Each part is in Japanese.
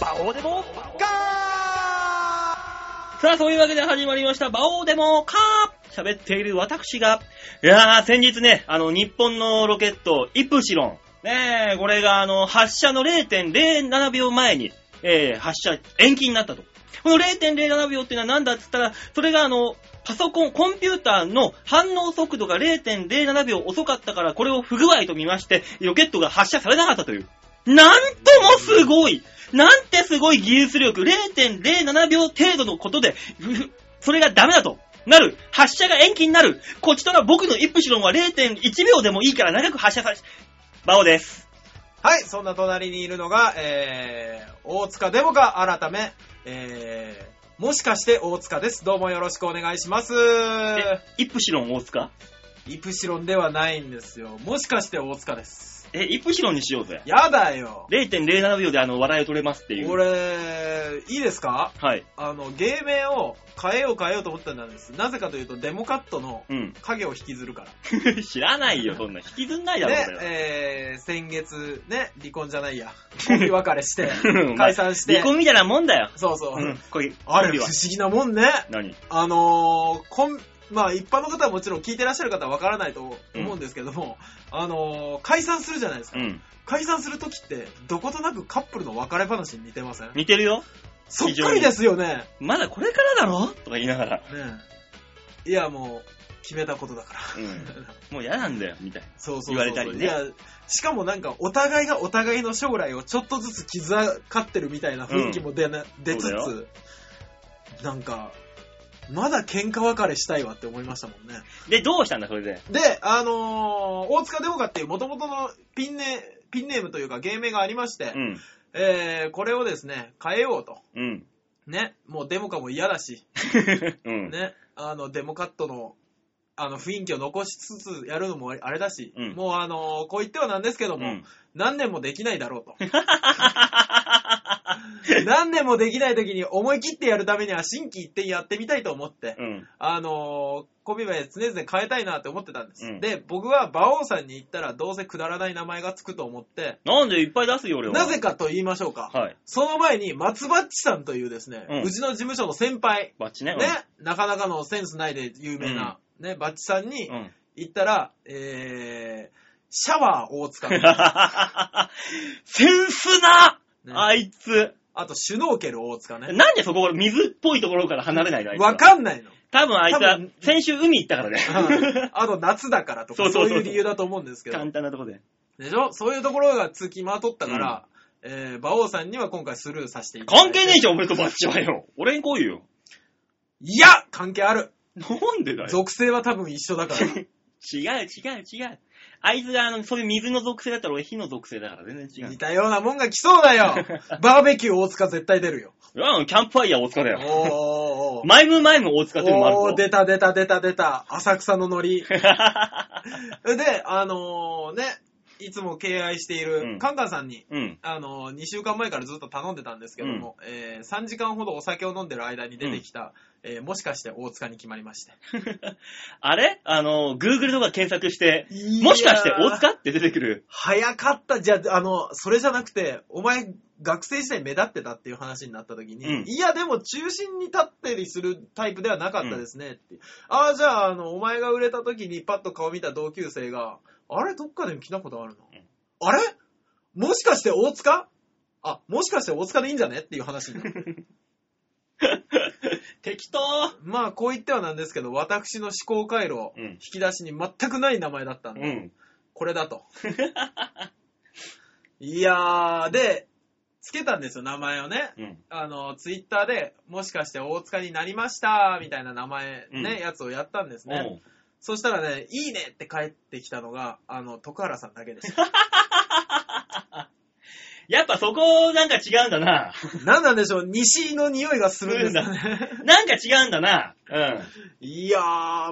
バオデモガさあ、そういうわけで始まりました、バオーデモーカー喋っている私が、いやー、先日ね、あの、日本のロケット、イプシロン、ねえ、これがあの、発射の0.07秒前に、えー、発射延期になったと。この0.07秒っていうのは何だって言ったら、それがあの、パソコン、コンピューターの反応速度が0.07秒遅かったから、これを不具合と見まして、ロケットが発射されなかったという。なんともすごいなんてすごい技術力 !0.07 秒程度のことで、ふそれがダメだと。なる。発射が延期になる。こちとら僕のイプシロンは0.1秒でもいいから長く発射され、バオです。はい、そんな隣にいるのが、えー、大塚デモカ改め、えー、もしかして大塚です。どうもよろしくお願いします。え、イプシロン大塚？イプシロンではないんですよ。もしかして大塚です。え、イプシロンにしようぜ。やだよ。0.07秒であの、笑いを取れますっていう。俺、いいですか？はい。あの、芸名を変えよう変えようと思ったんです。なぜかというと、デモカットのうん。影を引きずるから。知らないよ、そんな。引きずんないだろ、れ、はえー、先月、ね、離婚じゃないや。コンビ別れして、うん解散して。離婚みたいなもんだよ。そうそう。うん。これ、あれ、不思議なもんね。何？あのー、こん、まあ一般の方はもちろん聞いてらっしゃる方はわからないと思うんですけども、あのー、解散するじゃないですか。うん。解散するときって、どことなくカップルの別れ話に似てません？似てるよ。そっくりですよね。まだこれからだろ？とか言いながら。ねえいや、もう、決めたことだから。うん。もう嫌なんだよ、みたいな。そうそうそう。言われたりねいや、しかもなんか、お互いがお互いの将来をちょっとずつ気遣ってるみたいな雰囲気も出な、出つつ、なんか、まだ喧嘩別れしたいわって思いましたもんね。で、どうしたんだ、それで？で、あのー大塚デモカっていう元々のピンネ、ピンネームというか芸名がありまして、うん。えー、これをですね、変えようと。うん。ね、もうデモカも嫌だし、うん。ね、あの、デモカットの、あの、雰囲気を残しつつやるのもあれだし、うんもうあのーこう言ってはなんですけども、うん。何年もできないだろうと。何年もできない時に思い切ってやるためには新規一点やってみたいと思って、うん。あのーコンビ名常々変えたいなって思ってたんです。うんで、僕は馬王さんに言ったらどうせくだらない名前がつくと思って、なんでいっぱい出すよ、俺は。なぜかと言いましょうか。はい。その前に松バッチさんというですね、ううんちの事務所の先輩、バッチね。ね、なかなかのセンスないで有名な、ね、バッチさんにうん。うん。言ったら、えー、シャワー大塚、ね、センスなあいつ。あとシュノーケル大塚ね。なんでそこ、水っぽいところから離れないのあいつはわかんないの。多分あいつは先週海行ったからね。あと夏だからとか、そうそうそうそうそういう理由だと思うんですけど。簡単なとこで。でしょ？そういうところが付きまとったから、えー、馬王さんには今回スルーさせていただいて。関係ねえじゃん、俺とバッチはよ。俺に来いよ。いや関係あるなんでだよ。属性は多分一緒だから。違う違う違う。あいつがあの、そういう水の属性だったら俺火の属性だから全然違う似。たようなもんが来そうだよ バーベキュー大塚絶対出るよ。いや、キャンプファイヤー大塚だおーよ。おーおーマイムマイム大塚っていうのもあるぞおー、出た出た出た出た。浅草のノリ。で、あのー、ね、いつも敬愛していうんるカンカンさんに、うん。あのー、2週間前からずっと頼んでたんですけども、えー3時間ほどお酒を飲んでる間に出てきた、えーもしかして大塚に決まりまして。あれ？あの、Google とか検索して、もしかして大塚って出てくる？早かった。じゃあ、あの、それじゃなくて、お前、学生時代目立ってたっていう話になった時に、うんいや、でも中心に立ったりするタイプではなかったですねって。ああ、じゃあ、あの、お前が売れた時にパッと顔見た同級生が、あれ、どっかで来たことあるの、うんあれ？もしかして大塚？あ、もしかして大塚でいいんじゃね？っていう話になる。適当まあ、こう言ってはなんですけど、私の思考回路、うん引き出しに全くない名前だったんで、うん。これだと。いやー、で、つけたんですよ、名前をね。うん。あの、ツイッターで、もしかして大塚になりました、みたいな名前、ね、うんやつをやったんですね。おうそしたらね、いいねって帰ってきたのが、あの、徳原さんだけでした。やっぱそこなんか違うんだな。何なんでしょう、西の匂いがするんですよね。なんか違うんだな。うん。いやー、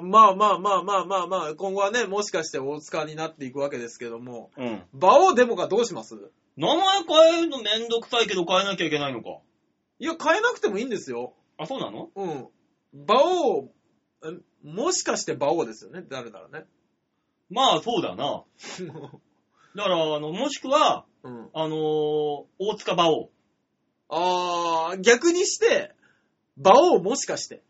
まあまあまあまあまあまあ、今後はね、もしかして大塚になっていくわけですけども、うん。馬王デモがどうします？名前変えるのめんどくさいけど変えなきゃいけないのか。いや、変えなくてもいいんですよ。あ、そうなの？うん。馬王、えもしかして馬王ですよね、誰ならね。まあ、そうだな。だから、あの、もしくは、うん。あのー大塚馬王。あー、逆にして、馬王もしかして。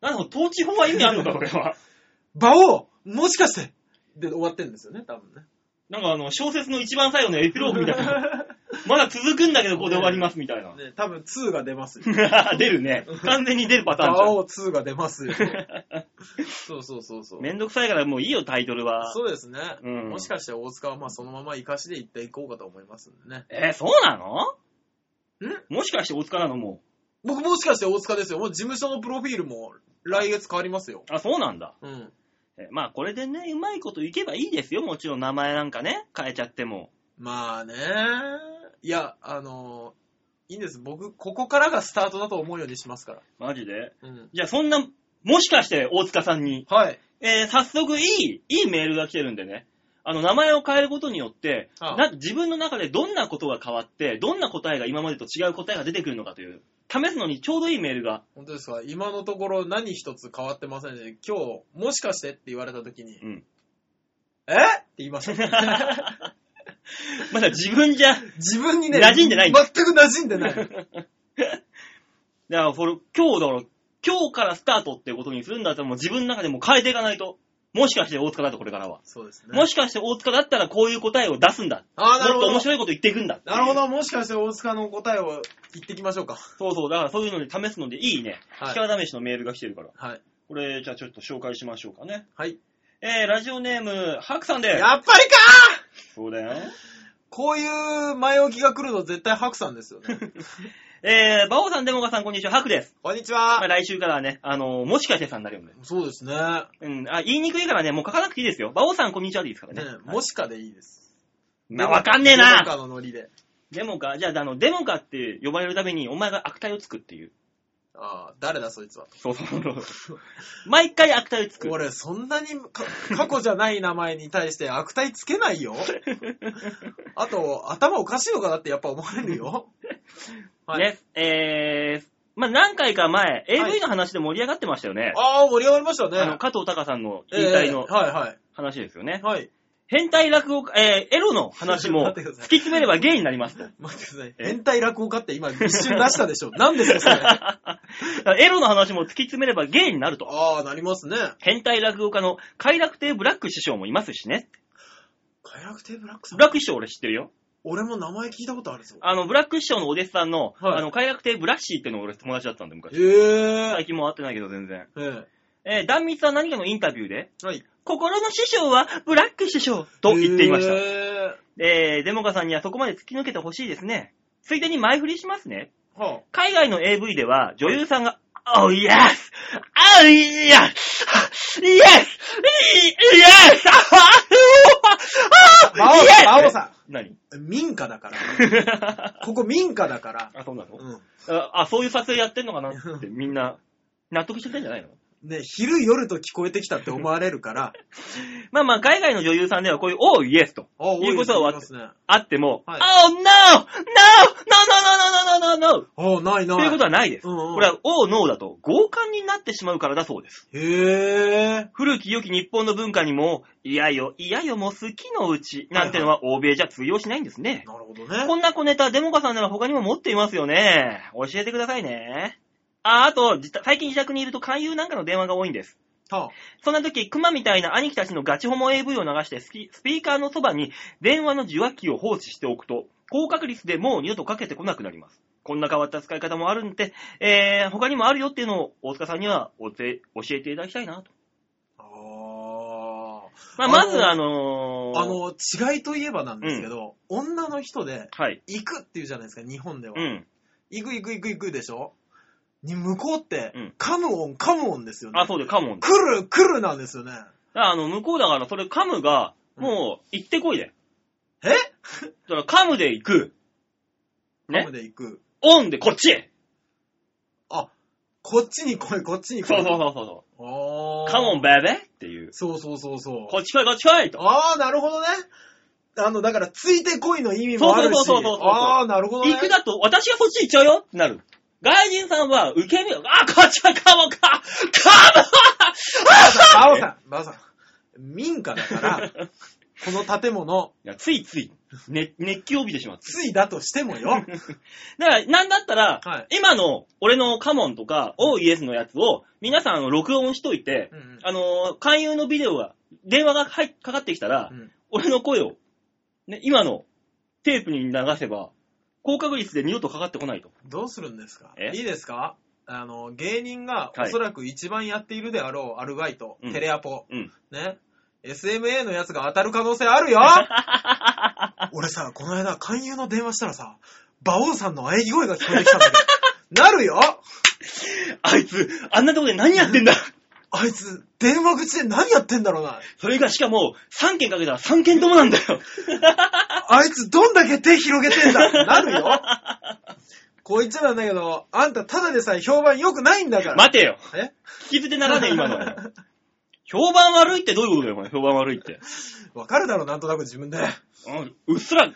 なんか統治法は意味あるのか、これは。馬王もしかしてで終わってるんですよね、多分ね。なんかあの、小説の一番最後のエピローグみたいな。まだ続くんだけど、ここで終わりますみたいな。ね、多分2が出ますよ。出るね。完全に出るパターンじゃん馬王2が出ますよ。そうそうそうそう。めんどくさいからもういいよ、タイトルは。そうですね。うんもしかして大塚はまあそのまま生かしでいっていこうかと思いますんでね。えーそうなの？ん？もしかして大塚なのも僕もしかして大塚ですよ。もう事務所のプロフィールも来月変わりますよ。う。あ、そうなんだ。うん。えまあこれでね、うまいこといけばいいですよ。もちろん名前なんかね、変えちゃっても。まあね。いや、あのいいんです。僕、ここからがスタートだと思うようにしますから。マジで？うん。じゃあそんな、もしかして大塚さんに、はい。えー早速いい、いいメールが来てるんでね。あの、名前を変えることによって、ああな自分の中でどんなことが変わって、どんな答えが今までと違う答えが出てくるのかという、試すのにちょうどいいメールが、本当ですか？今のところ何一つ変わってませんね。今日、もしかしてって言われた時に、うん。え？って言いました。まだ自分じゃ、自分にね、馴染んでないんだ全く馴染んでない。だから、これ、今日だろ、今日からスタートっていうことにするんだったらもう自分の中でもう変えていかないと。もしかして大塚だと、これからは。そうですね。もしかして大塚だったらこういう答えを出すんだ。ああ、なるほどもっと面。白いこと言っていくんだ。なるほど。もしかして大塚の答えを言ってきましょうか。そうそう、だからそういうので試すのでいいね。はい力試しのメールが来てるから。はい。これ、じゃあちょっと紹介しましょうかね。はい。えー、ラジオネーム、ハクさんでやっぱりかそうだよ。こういう前置きが来るの絶対ハクさんですよね。えー、バオさん、デモカさん、こんにちは、ハクです。こんにちまあ、は。来週からはね、あのーもしかしてさんになるよね。そうですね。うん、あ、言いにくいからね、もう書かなくていいですよ。バオさん、こんにちはでいいですからね。ねはいもしかでいいです。まあ、わかんねえデモなカのノリで。デモカ、じゃあ、あの、デモカって呼ばれるために、お前が悪態をつくっていう。ああ、誰だそいつは。そうそうそう。毎回悪態をつく。俺、そんなにか過去じゃない名前に対して悪態つけないよ。あと、頭おかしいのかなってやっぱ思われるよ。はい。ね、えー、まあ、何回か前、AV の話で盛り上がってましたよね。ああ、盛り上がりましたね。あの、加藤隆さんの引退のえーはいはい。話ですよね。はい。変態落語家、えー、エロの話も 突き詰めればゲイになりますと。待ってください。え？変態落語家って今一瞬出したでしょ？何ですかそれ？エロの話も突き詰めればゲイになると。ああ、なりますね。変態落語家の快楽亭ブラック師匠もいますしね。快楽亭ブラックさん？ブラック師匠俺知ってるよ。俺も名前聞いたことあるぞ。あの、ブラック師匠のお弟子さんの、はいあの、快楽亭ブラッシーっていうのが俺友達だったんで、へ昔。え最近も会ってないけど全然。ー。えー、断密は何かのインタビューで、はい。心の師匠はブラック師匠と言っていました。へえー、デモカさんにはそこまで突き抜けてほしいですね。ついでに前振りしますね。ー。は海外の AV では女優さんが、Oh yes! Oh yes! Yes! Yes! あ。馬王さん、馬王さ何？ん。民家だから。ここ民家だから。あ、そうなの、うん。ああ、そういう撮影やってんのかなってみんな納得してたんじゃないの？ね、昼夜と聞こえてきたって思われるから、まあまあ、海外の女優さんではこういう、おう、イエスと。いうことはあまね。あっても、はい Oh, no! No! No, no, no, no, no, no, no! あないない。ということはないです。うんうんこれは、Oh, no だと、強姦になってしまうからだそうです。へえ。古き良き日本の文化にも、いやよ、いやよもう好きのうち、なんてのは欧米じゃ通用しないんですね。なるほどね。こんな小ネタ、デモカさんなら他にも持っていますよね。教えてくださいね。あ、あと、自最近自宅にいると勧誘なんかの電話が多いんです。はそんな時、熊みたいな兄貴たちのガチホモ AV を流してスピーカーのそばに電話の受話器を放置しておくと、高確率でもう二度とかけてこなくなります。こんな変わった使い方もあるんで、えー、他にもあるよっていうのを大塚さんにはおて教えていただきたいなと。あ。あまあ、まず、あのーあの、違いといえばなんですけど、女の人で、はい。行くっていうじゃないですか、日本では。うん。行く行く行く行くでしょに向こうって、うんカムオン、カムオンですよね。あ、そうで、カモン。だか来る、来るなんですよね。らあの、向こうだから、それカムが、もう、行ってこいで。え？だから、カムで行く。ね？カム。で行く。オンでこっちへ。あ、こっちに来い、こっちに来い。そうそうそうそうあーカモンベベっていう。そうそうそうそう。こっち来い、こっち来いと。ああ、なるほどね。あの、だから、ついてこいの意味もあるし。そうそうそうそうそうああ、なるほどね。行くだと、私がそっち行っちゃうよってなる。外人さんは、受け身、あ、こっちはカモン！かカバオさん、バオさん。民家だから、この建物、いや、ついつい、ね、熱気を帯びてしまって。ついだとしてもよ。だから、なんだったら、はい。今の俺のカモンとか OES のやつを皆さんあの録音しといて、うんうん。あのー勧誘のビデオが、電話が入っかかってきたら、うん。俺の声を、ね、今のテープに流せば、高確率で二度とかかってこないと。どうするんですか？え？いいですか？あの、芸人がはい。おそらく一番やっているであろうアルバイト、うん。テレアポ、うん。ね？SMA のやつが当たる可能性あるよ？俺さ、この間勧誘の電話したらさ、馬王さんの喘ぎ声が聞こえてきたんだけど、なるよ？あいつ、あんなとこで何やってんだ？あいつ、電話口で何やってんだろうな。それがしかも、3件かけたら3件ともなんだよ。あいつどんだけ手広げてんだなるよこう言っちゃなんだけど、あんたただでさえ評判良くないんだから。待てよ。え？聞き捨てならねえ、今の。評判悪いってどういうことだよ、お前。評判悪いって。わかるだろ、なんとなく自分で。うんうっすら、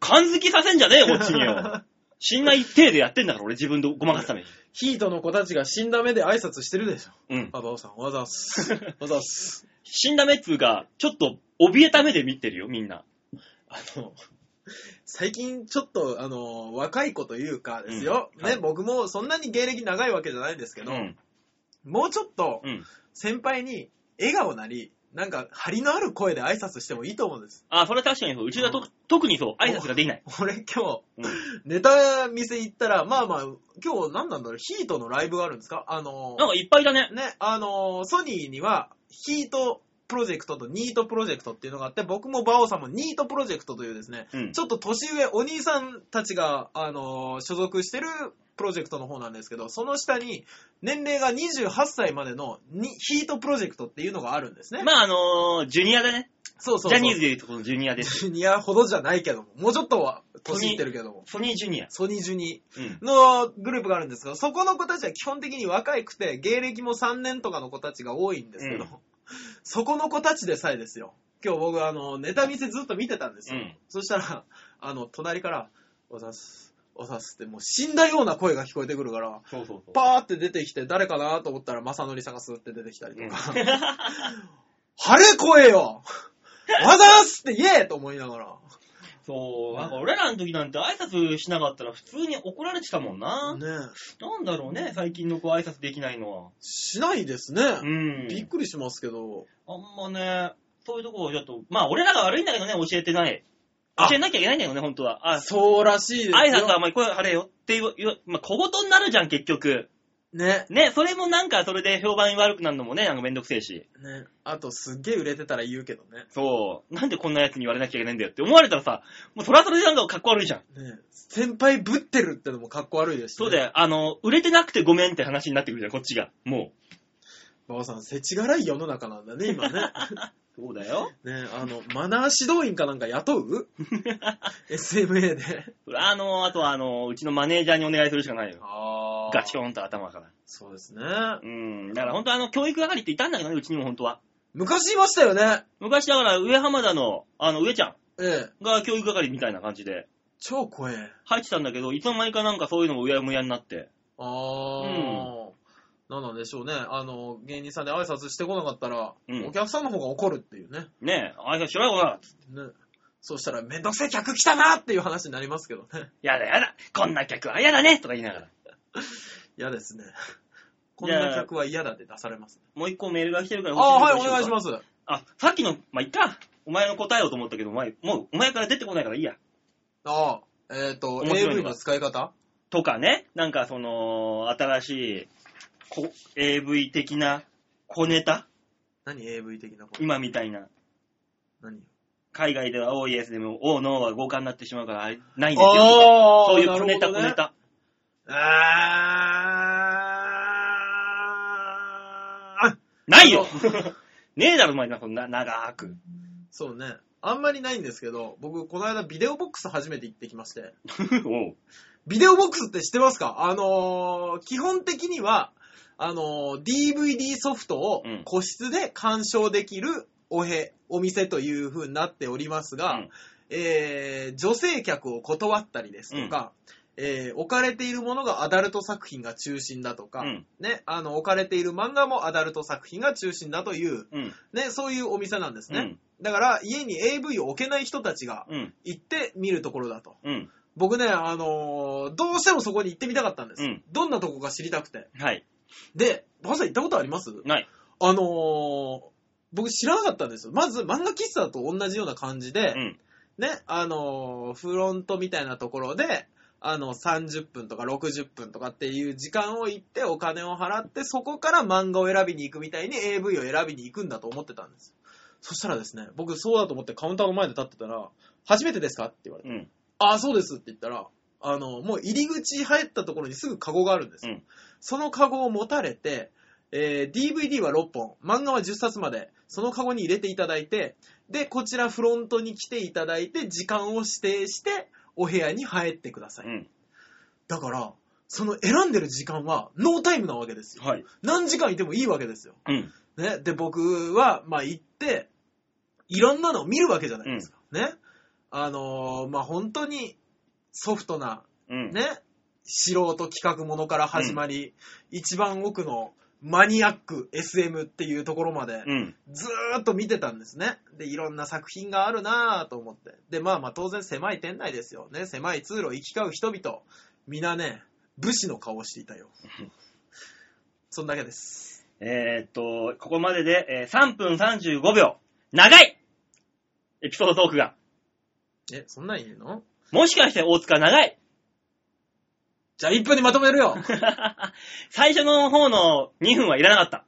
感づきさせんじゃねえよ、こっちによ。信頼体でやってんだから、俺自分でごまかすために。ヒートの子たちが死んだ目で挨拶してるでしょ。うん。あ、バオさん、わざっす。わざっす。死んだ目っつうか、ちょっと、怯えた目で見てるよ、みんな。あの、最近ちょっと、あの、若い子というかですよ。ね、うんはい僕もそんなに芸歴長いわけじゃないんですけど、うん。もうちょっとうん。先輩に笑顔なり、なんか張りのある声で挨拶してもいいと思うんです。あ、それは確かにそう。うちがと、特にそう、挨拶ができない。俺今日、うん。ネタ店行ったら、まあまあ、今日何なんだろう、ヒートのライブがあるんですか？あのなんかいっぱいだね。ね、あのソニーには、ヒートプロジェクトとニートプロジェクトっていうのがあって、僕もバオさんもニートプロジェクトというですね、うん。ちょっと年上、お兄さんたちが、あの所属してるプロジェクトの方なんですけど、その下に、年齢が28歳までのにヒートプロジェクトっていうのがあるんですね。まあ、あのー、ジュニアだね。そうそうそう。ジャニーズでいうとこのジュニアです。ジュニアほどじゃないけども、もうちょっとは年いってるけども。ソニージュニア。ソニージュニうん。のグループがあるんですけど、そこの子たちは基本的に若くて、芸歴も3年とかの子たちが多いんですけど、うんそこの子たちでさえですよ。今日僕、あの、ネタ見せずっと見てたんですよ。うんそしたら、あの、隣から、おざす、おざすって、もう死んだような声が聞こえてくるから、そうそうそう。パーって出てきて、誰かなと思ったら、正則さんがスーって出てきたりとうんか、晴れ声よ わざーすって言えと思いながら。そう、なんか俺らの時なんて挨拶しなかったら普通に怒られてたもんな。ねえなんだろうね、最近の子挨拶できないのは。しないですね。うん。びっくりしますけど。あんまね、そういうとこをちょっと、まあ俺らが悪いんだけどね、教えてない。あ教えなきゃいけないんだよね、本当は。あ、そうらしいですよ。挨拶はあんまり声張れよっていう、まあ小言になるじゃん、結局。ね。ね、それもなんかそれで評判悪くなるのもね、なんかめんどくせえし。ね。あと、すっげえ売れてたら言うけどね。そう。なんでこんな奴に言われなきゃいけないんだよって思われたらさ、もうそれはそれでなんかかっこ悪いじゃん。ね。先輩ぶってるってのもかっこ悪いですし、ね。そうだよ。あの、売れてなくてごめんって話になってくるじゃん、こっちが。も馬場さん、せちがらい世の中なんだね、今ね。う。そうだよ。ね、あの、マナー指導員かなんか雇う ?SMA で。あの、あとはあの、うちのマネージャーにお願いするしかないよ。あガチョンと頭から。そうですね。うん。だから本当あの、教育係っていたんだけどね、うちにも本当は。昔いましたよね。昔だから上浜田の、あの、上ちゃんええ。が教育係みたいな感じで超怖え。入ってたんだけど、いつの間にかなんかそういうのもうやむやになって。あー。なんなんでしょうね。あの、芸人さんで挨拶してこなかったら、うんお客さんの方が怒るっていうね。ねえ、挨拶しろよ、こら。ね。そうしたら、めんどくせえ客来たなっていう話になりますけどね。やだやだ。こんな客は嫌だねとか言いながら。嫌ですね。こんな客は嫌だって出されます。もう一個メールが来てるから。。ああ、はい、お願いしますす。あ、さっきの、まあ、いっか。お前の答えようと思ったけど、お前、もう、お前から出てこないからいいや。ああ、えっ、と、面白いの AV がの使い方？とかね、なんかその、新しい、こ AV 的な小ネタ？何 AV 的なこと今みたいな。何？海外では OES でも O、NO は交換になってしまうから、あれないんですよ。あそういう小ネタ、小ネ。タ。あーないよ ねえだろ、お前な、そんな、長く。そうね。あんまりないんですけど、僕、この間ビデオボックス初めて行ってきまして。おうビデオボックスって知ってますか？あのー基本的には、あのー DVD ソフトをうん個室で鑑賞できるおへ、お店という風になっておりますが、うんえー女性客を断ったりですとか、えー置かれているものがアダルト作品が中心だとか、うん。ね、あの、置かれている漫画もアダルト作品が中心だという、うん。ね、そういうお店なんですね。うん。だから、家に AV を置けない人たちがうん。行って見るところだと。うん。僕ね、あのーどうしてもそこに行ってみたかったんです。うんどんなとこか知りたくて。はい。で、バカさん行ったことあります？ない。あのー僕知らなかったんですよ。まず漫画喫茶と同じような感じで、うん。ね、あのーフロントみたいなところで、あの、30分とか60分とかっていう時間を行ってお金を払って、そこから漫画を選びに行くみたいに AV を選びに行くんだと思ってたんです。そしたらですね、僕そうだと思ってカウンターの前で立ってたら、初めてですか？って言われて、うん。ああ、そうですって言ったら、あの、もう入り口入ったところにすぐカゴがあるんですよ。うんそのカゴを持たれて、えー DVD は6本、漫画は10冊まで、そのカゴに入れていただいて、で、こちらフロントに来ていただいて、時間を指定して、お部屋に入ってください。うん。だから、その選んでる時間はノータイムなわけですよ。はい。何時間いてもいいわけですよ。うん。ね、で、僕は、まあ、行って、いろんなのを見るわけじゃないですか。ね。あのーまあ、本当にソフトな、うん。ね、素人企画ものから始まり、一番奥のマニアック SM っていうところまで、うん。ずーっと見てたんですね。で、いろんな作品があるなぁと思って。で、まあまあ当然狭い店内ですよ。ね、狭い通路を行き交う人々。皆ね、武士の顔をしていたよ。そんだけです。えーっと、ここまでで、えー3分35秒。長いエピソードトークが。え、そんなんいいの？もしかして大塚長いじゃあ1分にまとめるよ 最初の方の2分はいらなかった。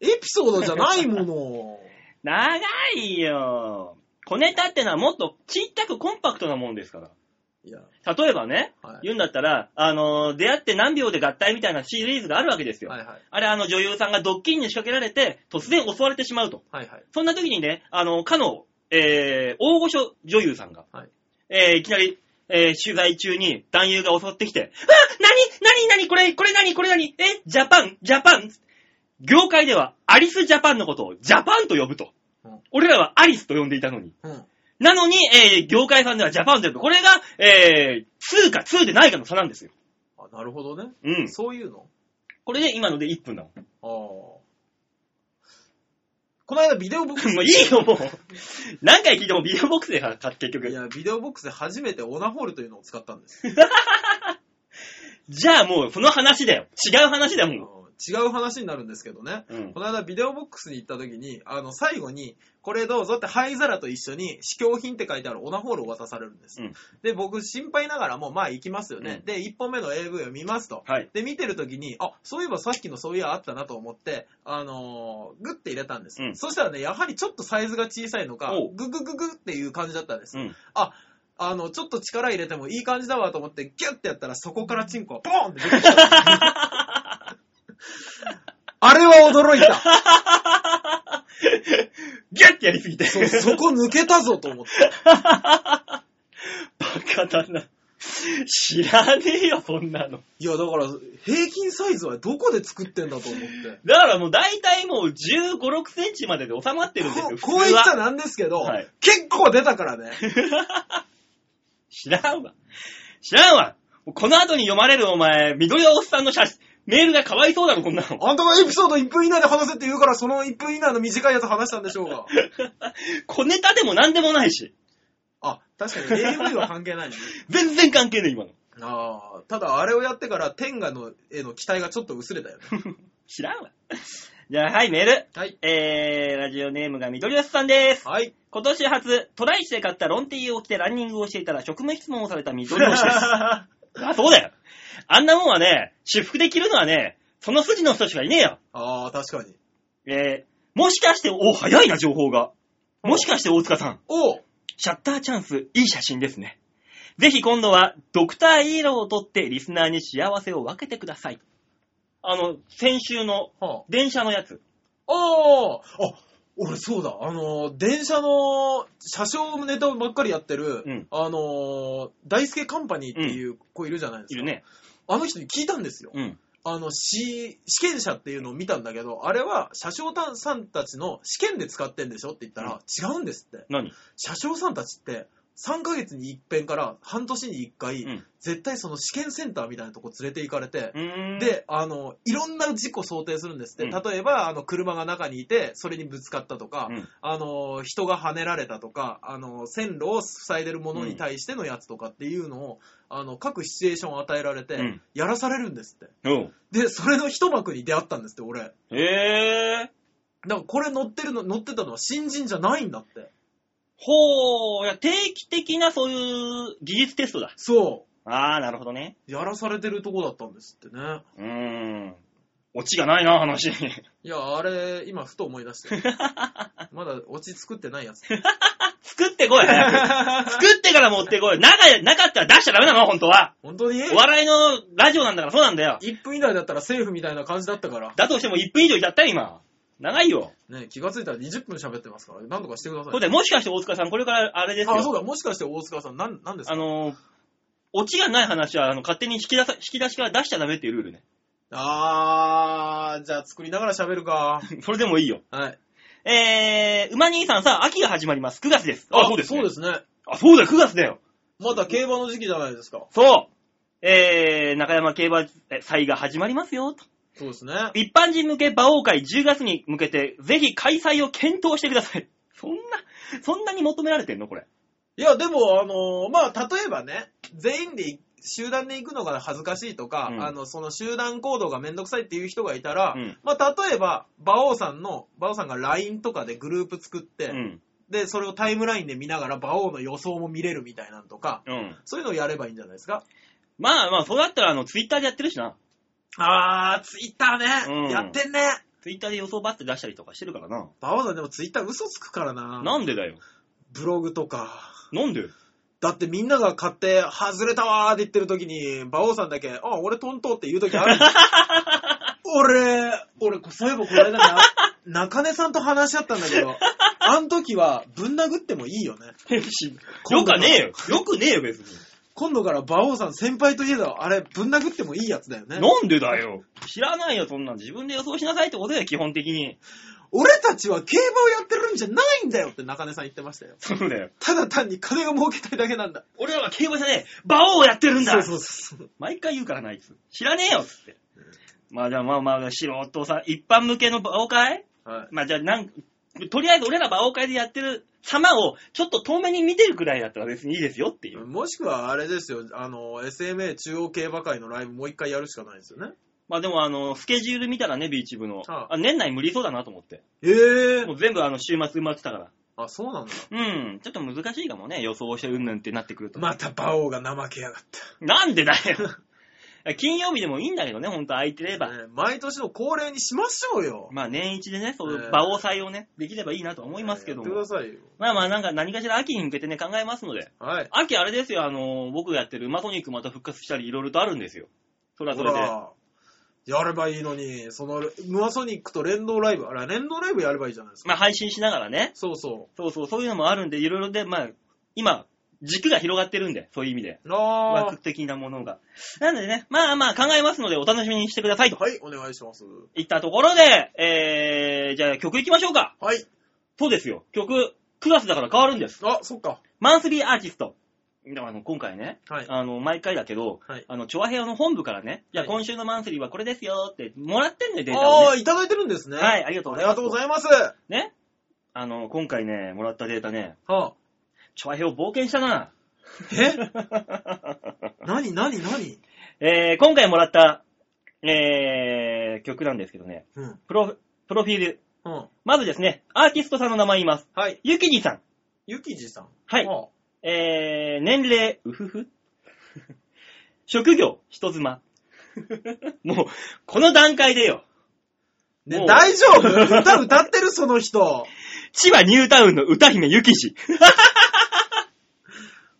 エピソードじゃないもの。長いよ。小ネタってのはもっとちっちゃくコンパクトなもんですから。いや、例えばね、はい。言うんだったら、あのー出会って何秒で合体みたいなシリーズがあるわけですよ。はいはい。あれ、あの女優さんがドッキリに仕掛けられて、突然襲われてしまうと。はいはい。そんな時にね、あの、かの、えー、大御所女優さんが、はいえーいきなり、えー取材中に男優が襲ってきて、あなになになにこれ、これなにこれなにえジャパンジャパン業界ではアリスジャパンのことをジャパンと呼ぶと。うん俺らはアリスと呼んでいたのに。うん。なのに、えー業界さんではジャパンと呼ぶ。これが、えー、2か2でないかの差なんですよ。あ、なるほどね。うん。そういうの？これで今ので1分だもん。ああ。この間ビデオボックス もういいよ、もう。何回聞いてもビデオボックスで買った、結局い。や、ビデオボックスで初めてオナホールというのを使ったんです。じゃあもう、その話だよ。違う話だもん。違う話になるんですけどね。うんこの間ビデオボックスに行った時に、あの、最後に、これどうぞって灰皿と一緒に試供品って書いてあるオナホールを渡されるんです。うんで、僕心配ながらも、まあ行きますよね。うんで、1本目の AV を見ますと。はい。で、見てる時に、あ、そういえばさっきのそういやあったなと思って、あのーグッて入れたんです。うんそしたらね、やはりちょっとサイズが小さいのかググググっていう感じだったんです。うん。あ、あの、ちょっと力入れてもいい感じだわと思って、ギュッてやったら、そこからチンコがポーンって出てきた。あれは驚いた。ギュッてやりすぎて。そ、そこ抜けたぞと思って。バカだな。知らねえよ、そんなの。いや、だから、平均サイズはどこで作ってんだと思って。だからもう大体もう15、6センチまでで収まってるんですよ、ここう言っちゃは。なんですけど、はい結構出たからね。知らんわ。知らんわ。この後に読まれるお前、緑のおっさんの写真、メールがかわいそうだろ、こんなの。あんたがエピソード1分以内で話せって言うから、その1分以内の短いやつ話したんでしょうが。小ネタでも何でもないし。あ、確かに AV は関係ないね。全然関係ねえ、今の。ああ、ただあれをやってから天下のへの期待がちょっと薄れたよね。知らんわ。じゃあ、はい、メール。はい。えー、ラジオネームが緑安さんです。はい。今年初、トライして買ったロンティーを着てランニングをしていたら職務質問をされた緑星です。あ、そうだよ。あんなもんはね、私服で着るのはね、その筋の人しかいねえよ。ああ、確かに。えー、もしかして、お、早いな、情報が。もしかして大塚さん、おうシャッターチャンス、いい写真ですね。ぜひ今度は、ドクターイエローを撮ってリスナーに幸せを分けてください。あの、先週のは電車のやつ。あ、ああ、あ、俺そうだ、あのー、電車の車掌ネタばっかりやってる、うんあのー、大輔カンパニーっていう子いるじゃないですか。いるね。あの人に聞いたんですよ。うん。あの、試、試験車っていうのを見たんだけど、あれは車掌さんたちの試験で使ってんでしょって言ったら、違うんですって。何？車掌さんたちって、3ヶ月に一遍から半年に一回、うん絶対その試験センターみたいなとこ連れて行かれて、うーん。、で、あの、いろんな事故想定するんですって。うん例えば、あの、車が中にいて、それにぶつかったとか、うんあの、人が跳ねられたとか、あの、線路を塞いでるものに対してのやつとかっていうのを、あの、各シチュエーションを与えられて、うんやらされるんですって。で、それの一幕に出会ったんですって、俺。だかへえ。らこれ乗ってるの、乗ってたのは新人じゃないんだって。ほー、いや、定期的なそういう技術テストだ。そあー、なるほどね。う。やらされてるとこだったんですってね。うーん。オチがないな、話。いや、あれ、今、ふと思い出して。まだ、オチ作ってないやつ。作ってこい 作ってから持ってこいなかなかったら出しちゃダメなの、本当は。本当に？お笑いのラジオなんだからそうなんだよ。1分以内だったらセーフみたいな感じだったから。だとしても1分以上いちゃったよ、今。長いよ。ね、気がついたら20分喋ってますから、なんとかしてください。そうで、もしかして大塚さん、これからあれですよ。あ、そうだ、もしかして大塚さん、なん、なんですか？あのー、オチがない話は、あの、勝手に引き出さ、引き出しから出しちゃダメっていうルールね。あー、じゃあ作りながら喋るか。それでもいいよ。はい。えー、馬兄さんさ、秋が始まります。9月です。そうですね。あ、そうだよ、9月だよ。まだ競馬の時期じゃないですか。そう。えー、中山競馬祭が始まりますよ。とそうですね。一般人向け馬王会10月に向けて、ぜひ開催を検討してください。そんな、そんなに求められてんの？これ。いや、でも、あのーまあ、例えばね、全員で、集団で行くのが恥ずかしいとか、うんあの、その集団行動がめんどくさいっていう人がいたら、うんまあ、例えば、馬王さんの、馬王さんが LINE とかでグループ作って、うん。で、それをタイムラインで見ながら馬王の予想も見れるみたいなのとか、うん。そういうのをやればいいんじゃないですか？まあまあ、そうだったら、あの、ツイッターでやってるしな。あー、ツイッターね、うんやってんね。ツイッターで予想バッて出したりとかしてるからな。馬王さんでもツイッター嘘つくからな。なんでだよ。ブログとか。なんで？だってみんなが買って、外れたわーって言ってる時に、馬王さんだけ、あ、俺トントンって言う時ある 俺、俺、そういえばこれだな、中根さんと話し合ったんだけど、あの時はぶん殴ってもいいよね。よくねえよ。よくねえよ、別に。今度から馬王さん先輩といえど、あれ、ぶん殴ってもいいやつだよね。なんでだよ。知らないよ、そんなん。自分で予想しなさいってことだよ、基本的に。俺たちは競馬をやってるんじゃないんだよって中根さん言ってましたよ。そうだよ。ただ単に金を儲けたいだけなんだ。俺らは競馬じゃねえ。馬王をやってるんだ。そうそうそう。毎回言うからな、あいつ。知らねえよ、つって。まあじゃあまあまあ、素人さん、一般向けの馬王会？はい。まあじゃあなん、とりあえず俺ら馬王会でやってる様をちょっと遠目に見てるくらいだったら別にいいですよっていう。もしくはあれですよ、あの、SMA 中央競馬会のライブもう一回やるしかないですよね。まあでもあの、スケジュール見たらね、ビーチ部の。ああ年内無理そうだなと思って。ええもう全部あの、週末埋まってたから。あ、そうなんだ。うん、ちょっと難しいかもね、予想してうんぬんってなってくると。また馬王が怠けやがっなんでだよ。金曜日でもいいんだけどね、ほんと空いてれば。た。ね毎年の恒例にしましょうよ。まあ年一でね、そういねう馬王祭をね、できればいいなと思いますけどもやってくだ。さいよ。まあまあなんか何かしら秋に向けてね、考えますので。はい。秋あれですよ、あの、僕がやってる馬ソニックまた復活したりいろいろとあるんですよ。それはほそれで。ら、やればいいのに、その、ムアソニックと連動ライブ、あれ、連動ライブやればいいじゃないですか。まあ配信しながらね。そうそそうそう、そういうのもあるんで、いろいろで、まあ、今、軸が広がってるんで、そういう意味で。う。あ枠的なものが。なのでね、まあまあ考えますのでお楽しみにしてくださいとー。はい、お願いします。いったところで、えー、じゃあ曲いきましょうか。はい。そうですよ。曲、9月だから変わるんです。あ、そっか。マンスリーアーティスト。だからあの今回ね、はい。あの、毎回だけど、はいあの、チョアヘアの本部からね、い今週のマンスリーはこれですよって、もらってんのよ、データをね。ああ、いただいてるんですね。はい、ありがとうありございます。がとうございます。ね。あの、今回ね、もらったデータね、はあ、チョアヘア冒険したな。え？何何何？えー、今回もらった、えー、曲なんですけどね、うん。プロ、プロフィール。うん。まずですね、アーティストさんの名前言います。はい。ゆきじさん。ゆきじさん。はい。はえー、年齢、うふふ。職業、人妻。もう、この段階でよ。あね大丈夫？歌歌ってるその人。千葉ニュータウンの歌姫ゆきじ。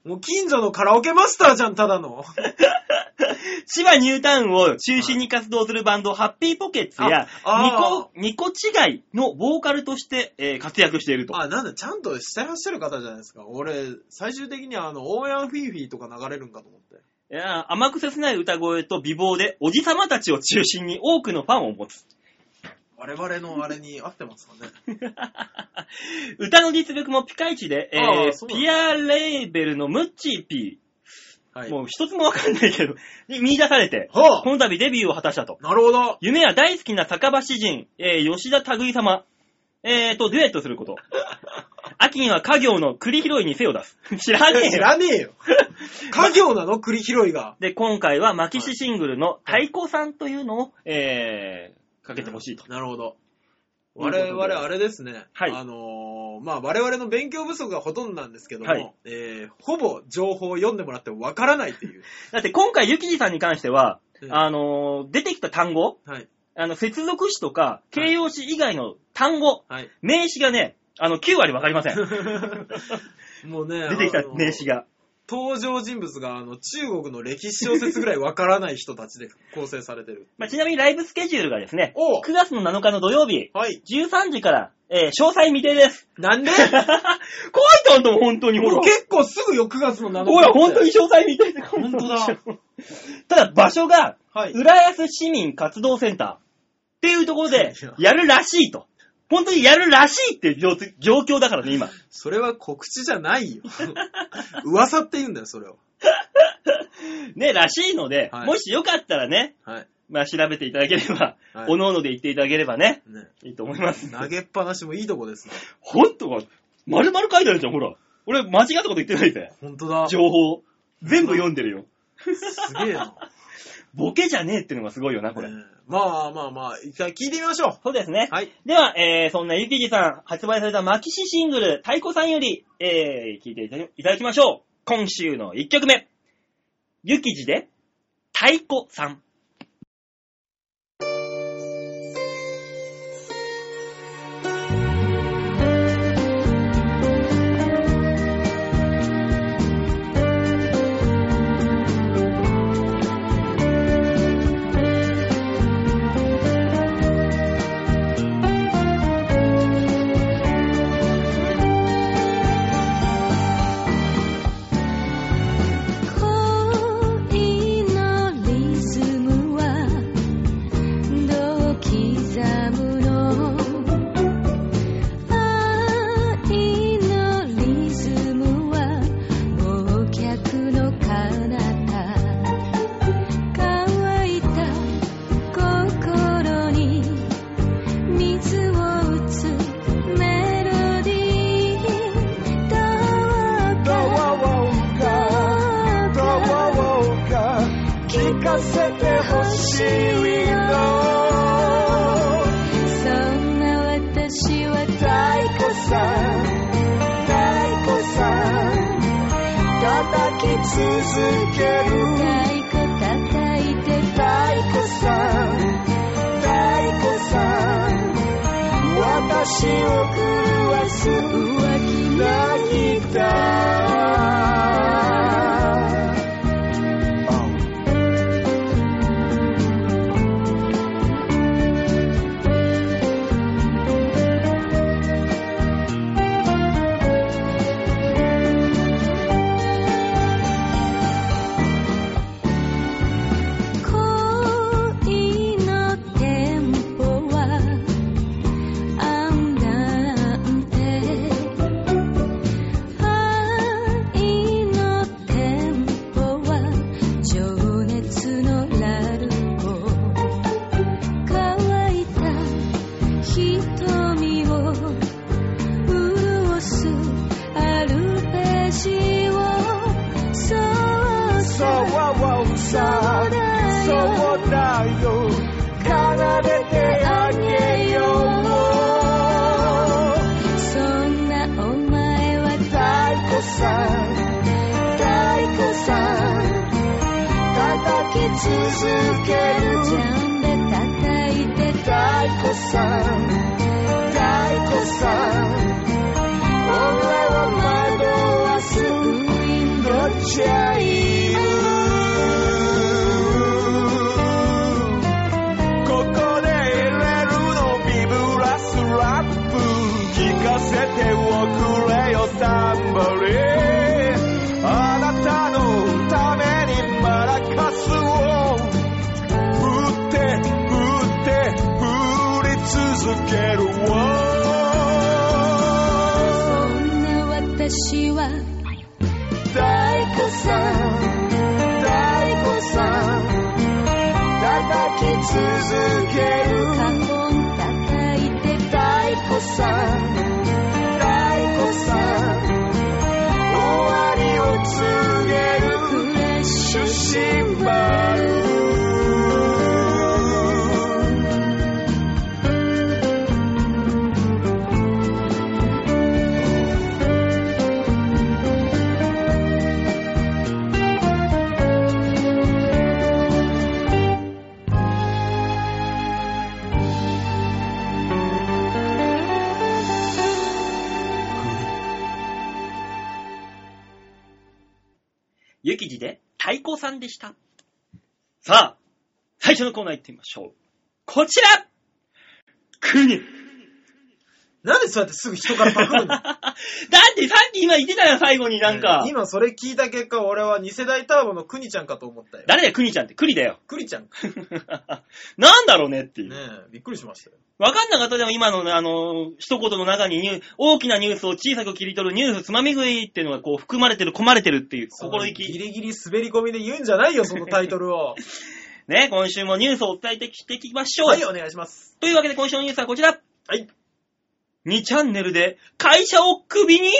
もう近所のカラオケマスターじゃん、ただの。千葉ニュータウンを中心に活動するバンド、ハッピーポケッツや、あニあコ、ニコ違いのボーカルとして、えー活躍していると。あ、なんだ、ちゃんとしてらっしゃる方じゃないですか。俺、最終的にはあの、オーヤンフィーフィーとか流れるんかと思って。いや甘く切ない歌声と美貌で、おじさまたちを中心に多くのファンを持つ。我々のあれに合ってますかね？歌の実力もピカイチで、えーピアレーベルのムッチーピー、はい。もう一つもわかんないけど、に 見出されて、はこの度デビューを果たしたと。あ、なるほど。夢は大好きな酒場詩人、えー吉田類様、えーと、デュエットすること。秋には家業の栗拾いに背を出す。知らねえ知よ。らねえよ。家業なの？栗拾いが。で、今回はマキシシングルの太鼓さんというのを、えー、かけてほしいと。なるほど。我々、あれですね。はいあのーまあ、我々の勉強不足がほとんどなんですけども、はいえーほぼ情報を読んでもらってもわからないっていう。だって今回、ゆきじさんに関しては、うんあのー出てきた単語、はい。あの、接続詞とか、形容詞以外の単語、はい。名詞がね、あの、9割わかりません。もうね、出てきた名詞が。登場人物があの中国の歴史小説ぐらいわからない人たちで 構成されてる。まあ、ちなみにライブスケジュールがですね、お9月の7日の土曜日、はい。13時から、えー詳細未定です。なんで？怖いとんと本当にほら。結構すぐよ、9月の7日。ほら、本当に詳細未定って本当だ。ただ、場所が、はい。浦安市民活動センターっていうところでいや、やるらしいと。本当にやるらしいっていう状状況だからね、今。それは告知じゃないよ。噂って言うんだよ、それを。ね、らしいので、はいもしよかったらね、はい。まあ調べていただければ、はいおのおので言っていただければね、ね。いいと思います。投げっぱなしもいいとこですね。ほんとか、丸々書いてあるじゃん、ほら。俺、間違ったこと言ってないぜ。ほんとだ。情報。全部読んでるよ。すげえな。ボケじゃねえっていうのがすごいよな、これ。ねまあまあまあ、一回聞いてみましょそうですねう。。はい。では、えー、そんなゆきじさん、発売されたマキシシングル、太鼓さんより、えー、聞いていたいただきましょう。今週の1曲目。ゆきじで、太鼓さん。続ける。太鼓叩いて太鼓さん。太鼓さん。私を狂わす。浮気なギター初のコーナー行ってみましょう。こちら国なんでそうやってすぐ人からパクるの？だってさっき今言ってたよ、最後になんか。今それ聞いた結果、俺は2世代ターボのクニちゃんかと思ったよ。誰だよ、国ちゃんって。国だよ。クニちゃん。ね なんだろうねっていう。え、びっくりしましたよ。わかんなかったでも今のね、あの、一言の中にニュー大きなニュースを小さく切り取るニュースつまみ食いっていうのがこう含まれてる、込まれてるっていう心意ギ気。リギリ滑り込みで言うんじゃないよ、そのタイトルを。ね、今週もニュースをお伝えしていきましょう。はい、お願いします。というわけで今週のニュースはこちら。はい。2チャンネルで会社をクビに？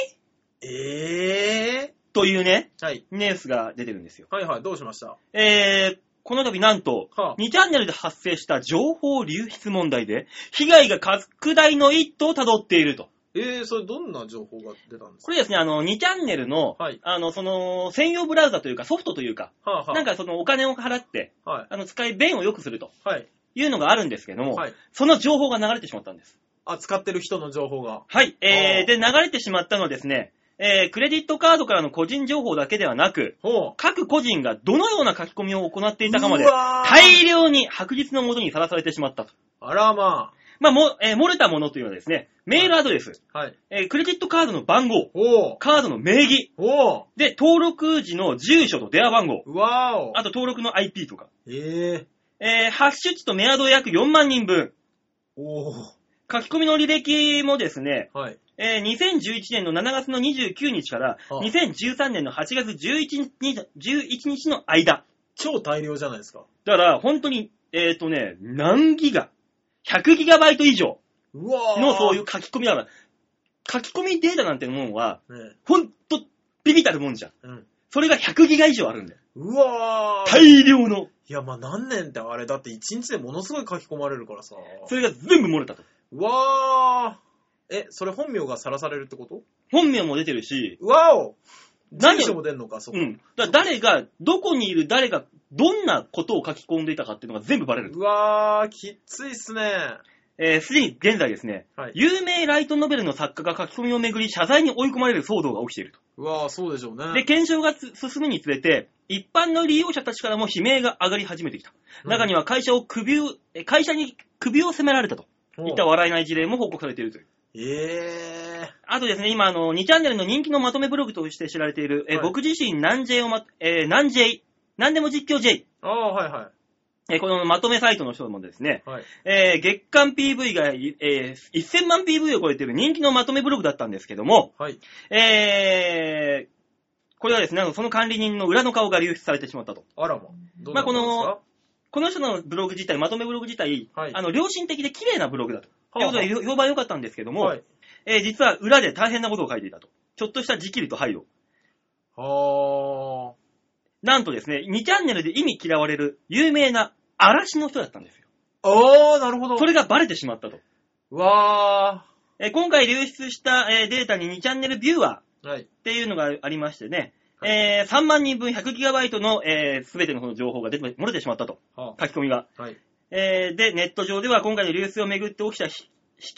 ええというね、ー。はい。ニュースが出てるんですよ。はいはい、どうしました？えー、この度なんと、はあ2チャンネルで発生した情報流出問題で、被害が拡大の一途を辿っていると。えー、それどんな情報が出たんですか？これですね、あの、2チャンネルの、はいあの、その、専用ブラウザというか、ソフトというか、はあ、はあ、なんかそのお金を払って、はい。あの、使い便を良くするとはい。いうのがあるんですけども、はい。その情報が流れてしまったんです。あ、使ってる人の情報が。はい。えあーー、で、流れてしまったのはですね、えー、クレジットカードからの個人情報だけではなく、ほう。各個人がどのような書き込みを行っていたかまでう、わー大量に白日のもとにさらされてしまったと。あらままあ、も、えー漏れたものというのはですね、メールアドレス、あ。はい。えークレジットカードの番号、おう。カードの名義、おう。で、登録時の住所と電話番号、うわーお。あと登録の IP とか、えええーハッシュ値とメアド約4万人分、おう。書き込みの履歴もですね、はい。えー2011年の7月の29日から、あ2013年の8月11日 ,11 日の間。超大量じゃないですか。だから、本当に、えっ、とね、何ギガ ?100 ギガバイト以上うわーのそういう書き込みだから、書き込みデータなんてもんは、ねほんと、ビビたるもんじゃん。うん。それが100ギガ以上あるんだよ。うわー大量の。いや、まあ何年ってあれだって1日でものすごい書き込まれるからさ。それが全部漏れたと。うわーえ、それ本名がさらされるってこと？本名も出てるし、うわお何を？住所も出んのか、そこ。うん。だから誰が、どこにいる誰が、どんなことを書き込んでいたかっていうのが全部バレる。うわー、きっついっすね。えーすでに現在ですね、はい有名ライトノベルの作家が書き込みをめぐり謝罪に追い込まれる騒動が起きていると。うわー、そうでしょうね。で、検証がつ進むにつれて、一般の利用者たちからも悲鳴が上がり始めてきた。うん中には会社を首を、え会社に首を責められたといった笑えない事例も報告されているという。えあとですね、今、あの、2チャンネルの人気のまとめブログとして知られている、えはい僕自身、南 J をま、えー、南 J、何でも実況 J、ー。ああ、はいはえーこのまとめサイトの人もですね、い。はい。えー月間 PV が、えー1000万 PV を超えている人気のまとめブログだったんですけども、はい。えーこれはですね、あのその管理人の裏の顔が流出されてしまったと。あらま。どうまあ、こなったんですかの、この人のブログ自体、まとめブログ自体、はいあの、良心的で綺麗なブログだと。とはあいうことで、評判良かったんですけども、はい。えー実は裏で大変なことを書いていたと。ちょっとした自キルと配慮。はなんとですね、2チャンネルで意味嫌われる有名な嵐の人だったんですよ。ー。あー、なるほど。それがバレてしまったと。うわえー今回流出した、えーデータに2チャンネルビューワーー。はい。っていうのがありましてね、はいえー3万人分 100GB の、えー、全てのその情報が出て漏れてしまったと。は書き込みが。あ、はい。えーで、ネット上では今回の流出をめぐって起きたひ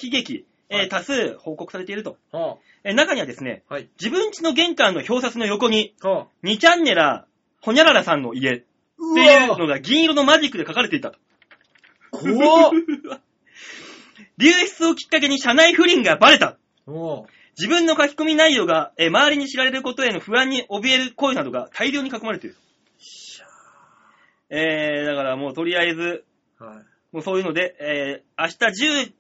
悲劇、えーはい多数報告されていると。はえー中にはですね、あ、はい。自分家の玄関の表札の横に、はあ。2チャンネラー、ほにゃららさんの家ってういうわのが銀色のマジックで書かれていたと。怖っ 流出をきっかけに社内不倫がバレた。自分の書き込み内容が、えー周りに知られることへの不安に怯える声などが大量に書かれている。えー、だからもうとりあえず、はい。もうそういうので、えー、明日10、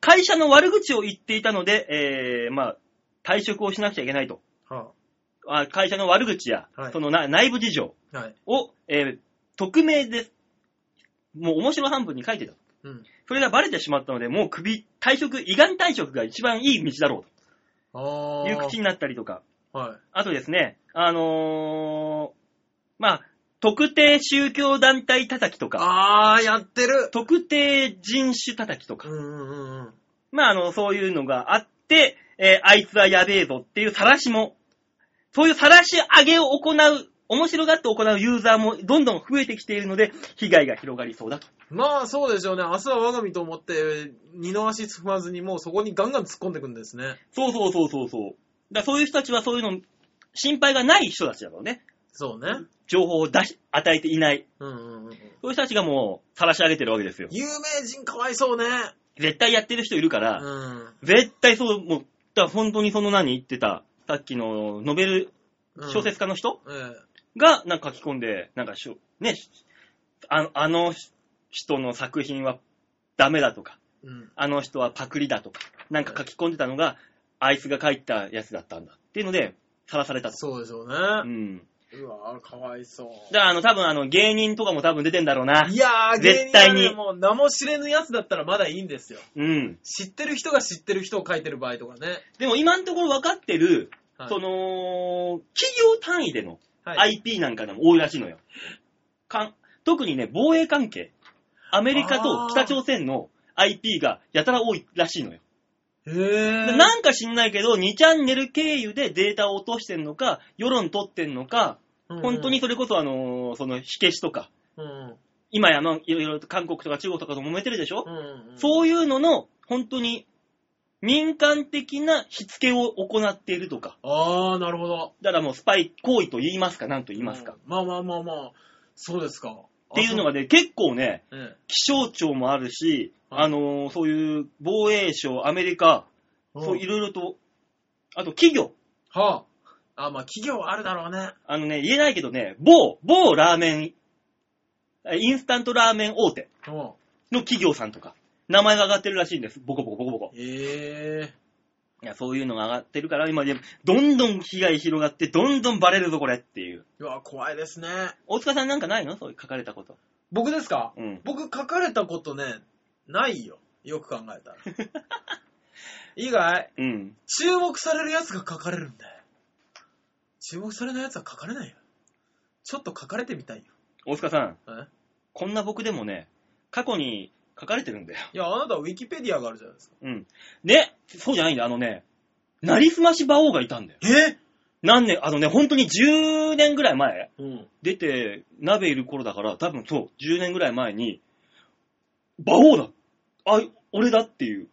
会社の悪口を言っていたので、えー、まあ、退職をしなくちゃいけないとはあ会社の悪口や、はいそのな内部事情あ、はい。を、えー匿名で、もう面白半分に書いてた。うん。それがバレてしまったので、もう首、退職、胃がん退職が一番いい道だろう。という口になったりとか、はい。あとですね、あのーまあ、特定宗教団体叩きとか、ああ、やってる。特定人種叩きとかう、んうんうんうん。まあ、あの、そういうのがあって、えーあいつはやべえぞっていう晒しも、そういう晒し上げを行う、面白がって行うユーザーもどんどん増えてきているので、被害が広がりそうだと。まあそうでしょうね。明日は我が身と思って、二の足踏まずにもうそこにガンガン突っ込んでいくんですね。そうそうそうそうそう。だからそういう人たちはそういうの、心配がない人たちだろうね。そうね。情報を出し、与えていない。うんうんうん。そういう人たちがもう、晒し上げてるわけですよ。有名人かわいそうね。絶対やってる人いるから、うん。絶対そう、もう、だ本当にその何言ってた、さっきのノベルうん小説家の人、ええが、なんか書き込んで、なんかしょ、ね、あの、あの人の作品はダメだとか、うん。あの人はパクリだとか、なんか書き込んでたのが、あいつが書いたやつだったんだっていうので、さらされたと。そうでしょううね。ん。うわかわいそう。だから、あの、多分あの、芸人とかも多分出てんだろうな。いやー、絶対に芸人はねもう名も知れぬやつだったらまだいいんですよ。うん。知ってる人が知ってる人を書いてる場合とかね。でも今のところ分かってる、はいその、企業単位でのはい。IP なんかでも多いらしいのよ。かん特にね、防衛関係。アメリカと北朝鮮の IP がやたら多いらしいのよ。へー。なんか知んないけど、2チャンネル経由でデータを落としてんのか、世論取ってんのか、うん本当にそれこそあのーその火消しとか、うん。今やの、いろいろと韓国とか中国とかと揉めてるでしょ、うんうん。そういうのの、本当に民間的なしつけを行っているとか、あー、なるほど。だからもうスパイ行為と言いますか、なんと言いますか。うんまあまあまあまあ、そうですか。っていうのがね、結構ね、うえ気象庁もあるし、はいあのーそういう防衛省、アメリカ、えそういろいろと、あと企業、はあ。あ、まあ企業はあるだろうね。あのね、言えないけどね、某、某ラーメン、えインスタントラーメン大手うん。の企業さんとか、名前が上がってるらしいんです。ボコボコボコボコ。えいや、そういうのが上がってるから、今で、どんどん被害広がって、どんどんバレるぞ、これっていう。ー。うわ、怖いですね。大塚さんなんかないの？そういう書かれたこと。僕ですか？うん。僕書かれたことね、ないよ。よく考えたら。以外、うん。注目されるやつが書かれるんだよ。注目されないやつは書かれないよ。ちょっと書かれてみたいよ。大塚さん、え？こんな僕でもね、過去に書かれてるんだよ。いや、あなたはウィキペディアがあるじゃないですか。うん。で、そうじゃないんだよ。あのね、なりすまし馬王がいたんだよ。え？何年、あのね、本当に10年ぐらい前うん。出て、鍋いる頃だから、多分そう、10年ぐらい前に、馬王だあ、俺だっていう。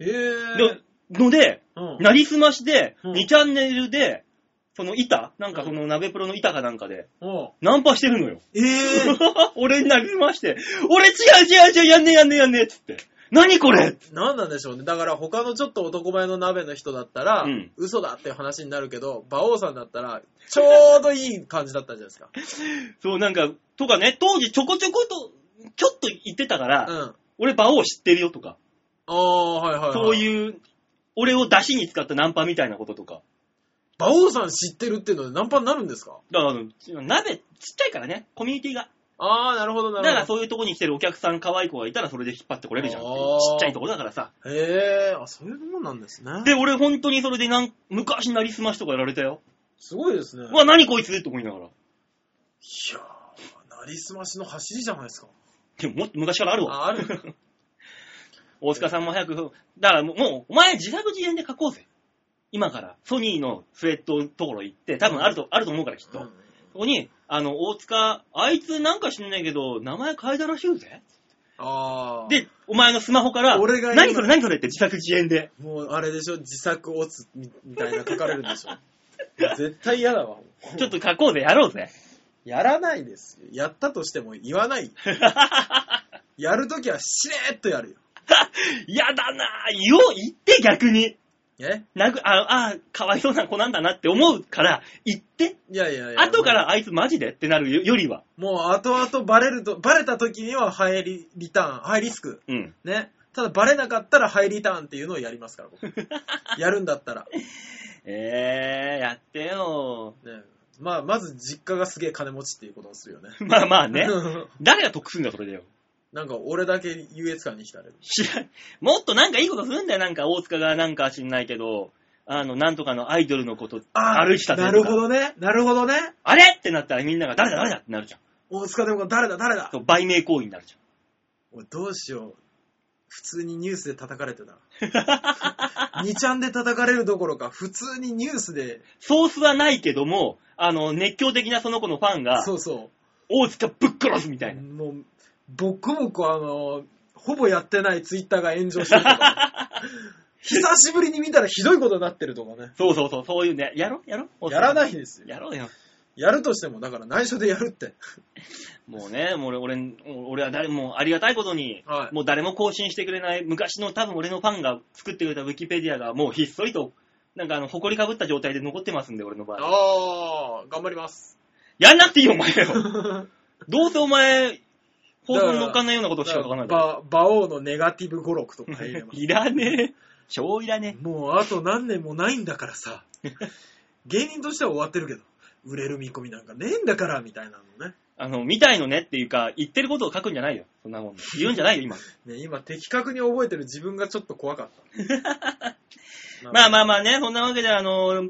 えー。でので、うん。なりすましで、うん2チャンネルで、その板なんかその鍋プロの板かなんかで、うんナンパしてるのよ。えー。俺になりすまして、俺違う違う違う、やんねえやんねえやんねえっつって。何これ？なんなんでしょうね。だから他のちょっと男前の鍋の人だったら、うん嘘だっていう話になるけど、馬王さんだったら、ちょうどいい感じだったんじゃないですか。そう、なんか、とかね、当時ちょこちょこと、ちょっと言ってたから、うん。俺馬王知ってるよとか、ああ、はいはい、はい。そうう。いう、俺を出汁に使ったナンパみたいなこととか。馬王さん知ってるっていうのでナンパになるんですか？だからあの、鍋ちっちゃいからね、コミュニティが。ああ、なるほどなだからそういうとこに来てるお客さん可愛い子がいたらそれで引っ張ってこれるじゃんっていうあーちっちゃいとこだからさ。ど。へえ、あ、そういうもんなんですね。で、俺本当にそれでなん昔なりすましとかやられたよ。すごいですね。うわ、何こいつと思いながら。いやー、なりすましの走りじゃないですか。でもも昔からあるわ。あ、ある。大塚さんも早く、だからもう、お前自作自演で書こうぜ。今から、ソニーのスウェットのところ行って、多分あると、あると思うからきっと。うんそこに、あの、大塚、あいつなんか知んないけど、名前変えたらしいぜ。ああ。、で、お前のスマホから、俺が今何それ何それって自作自演で。もうあれでしょ、自作オツみみたいな書かれるんでしょ？絶対嫌だわ。ちょっと書こうぜ、やろうぜ。やらないですよ。やったとしても言わない。やるときはしれーっとやるよ。やだなぁ。よ、言って逆に。え？なぐ、あ、あ、かわいそうな子なんだなって思うから、言って。いやいやいや。後からあいつマジでってなるよよりは。もう後々バレると、バレた時にはハイリリターン、ハイリスク。うん。ね。ただバレなかったらハイリターンっていうのをやりますから、僕。やるんだったら。えー、やってよ。ねまあ、まず実家がすげえ金持ちっていうことをするよね。まあまあね。誰が得するんだよ、それでよ。なんか俺だけ優越感に浸れる。知らん。もっとなんかいいことするんだよ、なんか大塚がなんか知んないけど、あの、なんとかのアイドルのこと歩いてたぜなるほ。どね。なるほどね。あれってなったらみんなが誰だ誰だってなるじゃん。大塚でも誰だ誰だそう売名行為になるじ俺どうしよう。普通にニュースで叩かれてた。2ちゃんで叩かれるどころか、普通にニュースで、ソースはないけども、あの、熱狂的なその子のファンが、そうそ大塚ぶっ殺すみたう。いな。もう、ボコボコあの、ほぼやってないツイッターが炎上してるとか、久しぶりに見たらひどいことになってるとかね。そうそうそう、そういうね、やろやろやらないですよ。やろうよ。やるとしても、だから内緒でやるって。もうね、もう俺、俺、俺は誰もありがたいことに、はいもう誰も更新してくれない、昔の多分俺のファンが作ってくれたウィキペディアがもうひっそりと、なんかあの、埃かぶった状態で残ってますんで、俺の場合。ああ、頑張ります。やんなくていいよ、お前よ。どうせお前、放送に乗っかんないようなことしか書かないから。ば馬王のネガティブ語録とか入れます。いらねえ。超いらねもうあと何年もないんだからさ。芸人としては終わってるけど、売れる見込みなんかねえんだから、みたいなのね。え。あの、見たいのねっていうか、言ってることを書くんじゃないよ。そんなもん。言うんじゃないよ、今。ね今、的確に覚えてる自分がちょっと怖かった。まあまあまあね、そんなわけで、あの、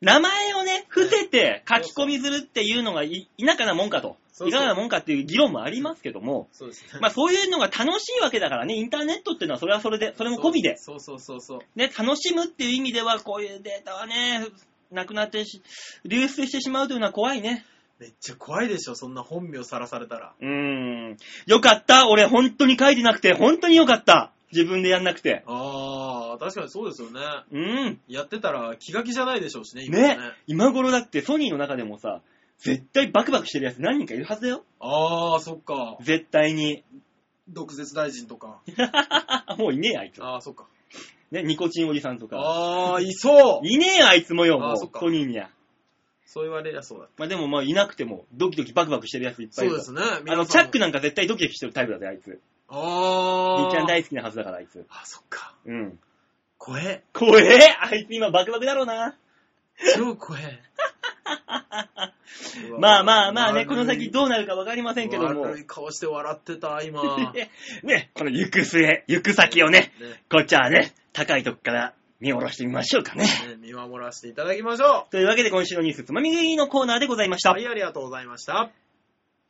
名前をね、伏せて書き込みするっていうのがい田舎なもんかと。いかがなもんかっていう議論もありますけども、そうですね。まあそういうのが楽しいわけだからね、インターネットっていうのはそれはそれで、それも込みで、そうそうそうそう。ね、楽しむっていう意味では、こういうデータはね、なくなってし、流出してしまうというのは怖いね。めっちゃ怖いでしょ、そんな本名さらされたら。うーん。よかった。俺本当に書いてなくて、本当によかった。自分でやんなくて。ああ、確かにそうですよね。うん。やってたら気が気じゃないでしょうしね、今ねね。今頃だってソニーの中でもさ、絶対バクバクしてるやつ何人かいるはずだよ。ああ、そっか。絶対に。毒舌大臣とか。もういねえあいつ。ああ、そっか。ね、ニコチンおじさんとか。ああ、いそういねえあいつもよ、もう、あそっかソニーには。そう言われりゃそうだ。まあでもまあいなくても、ドキドキバクバクしてるやついっぱいいる。そうですね。あの、チャックな。なんか絶対ドキドキしてるタイプだぜ、あいつ。ああ。みーちゃん大好きなはずだから、あいつ。あ、そっか。うん。怖え。怖え？あいつ今バクバクだろうな。超怖え。まあまあまあね、この先どうなるかわかりませんけども。悪い顔して笑ってた、今。ね ね、この行く末、行く先をね、こっちはね、高いとこから見下ろしてみましょうかね。ね見守らせていただきましょというわけで今週のニュースつまみ食いのコーナーでございました。う。はい、ありがとうございました。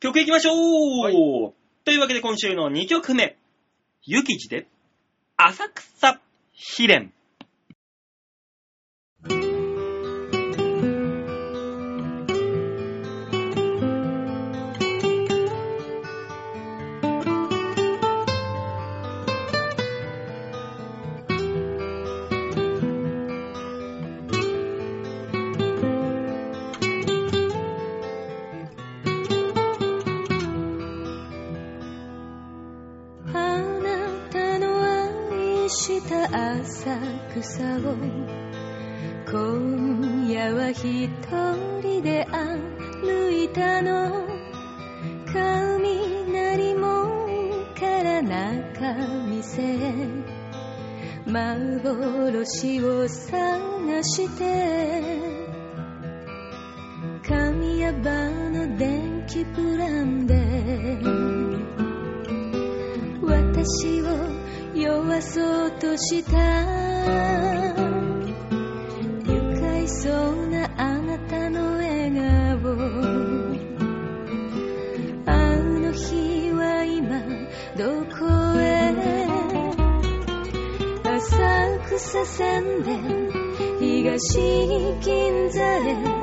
曲いきましょう、はいというわけで今週の2曲目。ゆきじで、浅草秘伝。浅草を今夜は一人で歩いたの。雷門から中店へ幻を探して。神谷場の電気プランで。私を酔わそうとした愉快そうなあなたの笑顔。あの日は今どこへ？浅草線で東銀座へ。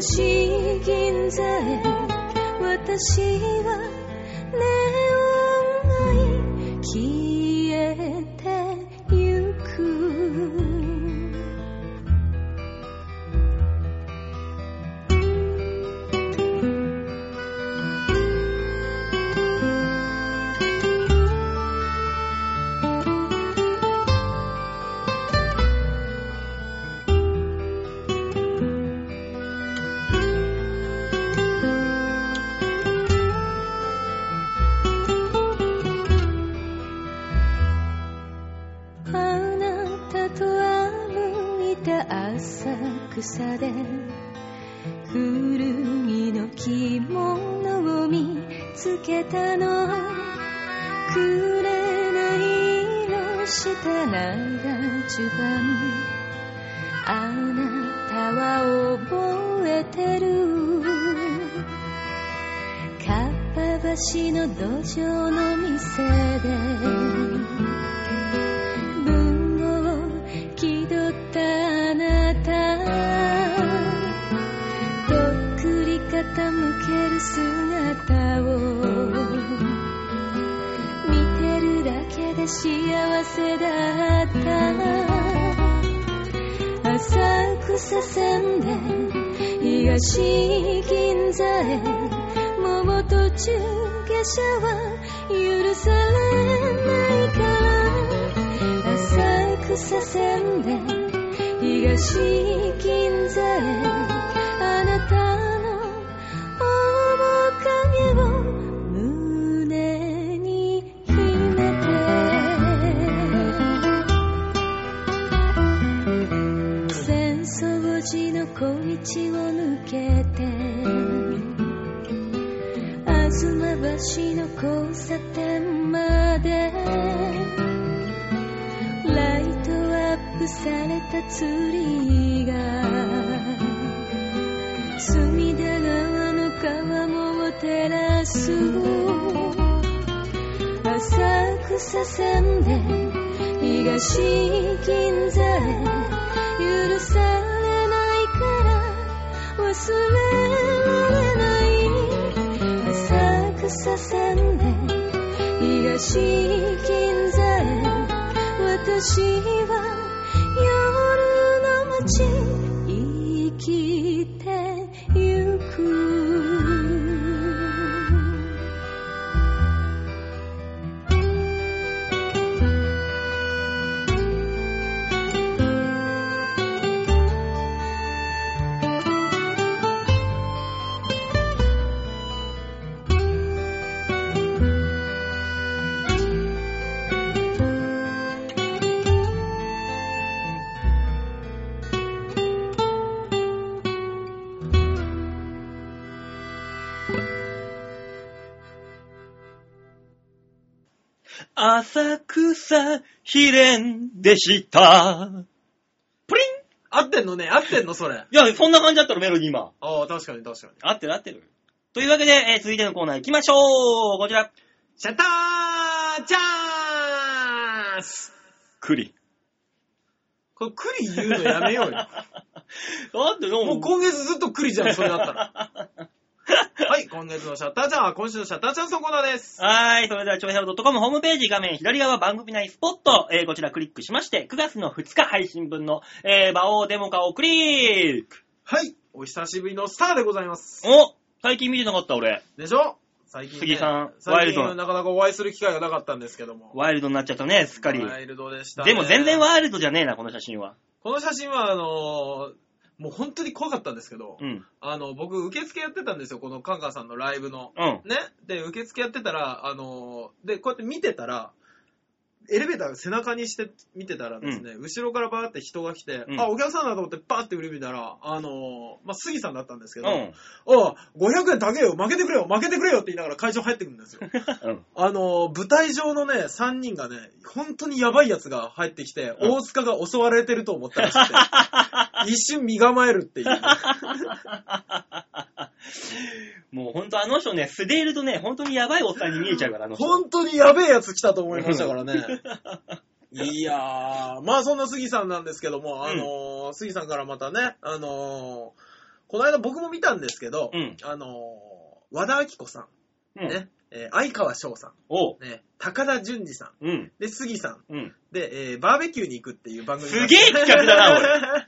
東銀座へ。私はネオンがれたツリーが隅田川の川面を照らす浅草線で東銀座へ。許されないから忘れられない浅草線で東銀座へ私は草秘伝でした。プリン合ってんのね合ってんのそれ。いや、そんな感じだったの、メロディー今。ああ、確かに確かに。合ってる合ってる。というわけで、えー続いてのコーナー行きましょうこちら。シャッターチャンス栗。これ栗言うのやめようよ。だってももう今月ずっと栗じゃん、それだったら。はい、今月のシャッターチャンは今週のシャッターチャンスのコーナーです。はーい。それでは、ちょいヘロ .com ホームページ画面左側番組内スポット、えーこちらクリックしまして、9月の2日配信分の、えー、馬王デモカをクリック。はい、お久しぶりのスターでございます。お最近見てなかった俺。でしょ？最近、ね、杉さんワイルドなかなかお会いする機会がなかったんですけども。ワイルドになっちゃったね、すっかり。ワイルドでした、ね。でも全然ワイルドじゃねえな、この写真は。この写真は、あのーもう本当に怖かったんですけど、うん。あの、僕、受付やってたんですよ、このカンカンさんのライブの。うん。ね？で、受付やってたら、あのーで、こうやって見てたら、エレベーター背中にして見てたらですね、後ろからバーって人が来て、うんあ、お客さんだと思ってバーって振り見たら、あのーまあ、杉さんだったんですけど、うん。あ500円高えよ、負けてくれよ、負けてくれよって言いながら会場入ってくるんですよ。うん。あのー舞台上のね、3人がね、本当にやばいやつが入ってきて、うん大塚が襲われてると思ったらしくて、一瞬身構えるっていう。もうほんとあの人ね、素でいるとね、ほんとにやばいおっさんに見えちゃうから、あの人。本当にやべえやつ来たと思いましたからね。いやー、まあそんな杉さんなんですけども、あのー杉さんからまたね、あのーこの間僕も見たんですけど、うんあのー和田アキ子さん、うん。ね、えー相川翔さおう。ん、ね、高田純次さん、うん。で、杉さん、うん。で、えーバーベキューに行くっていう番組すげえ企画だな、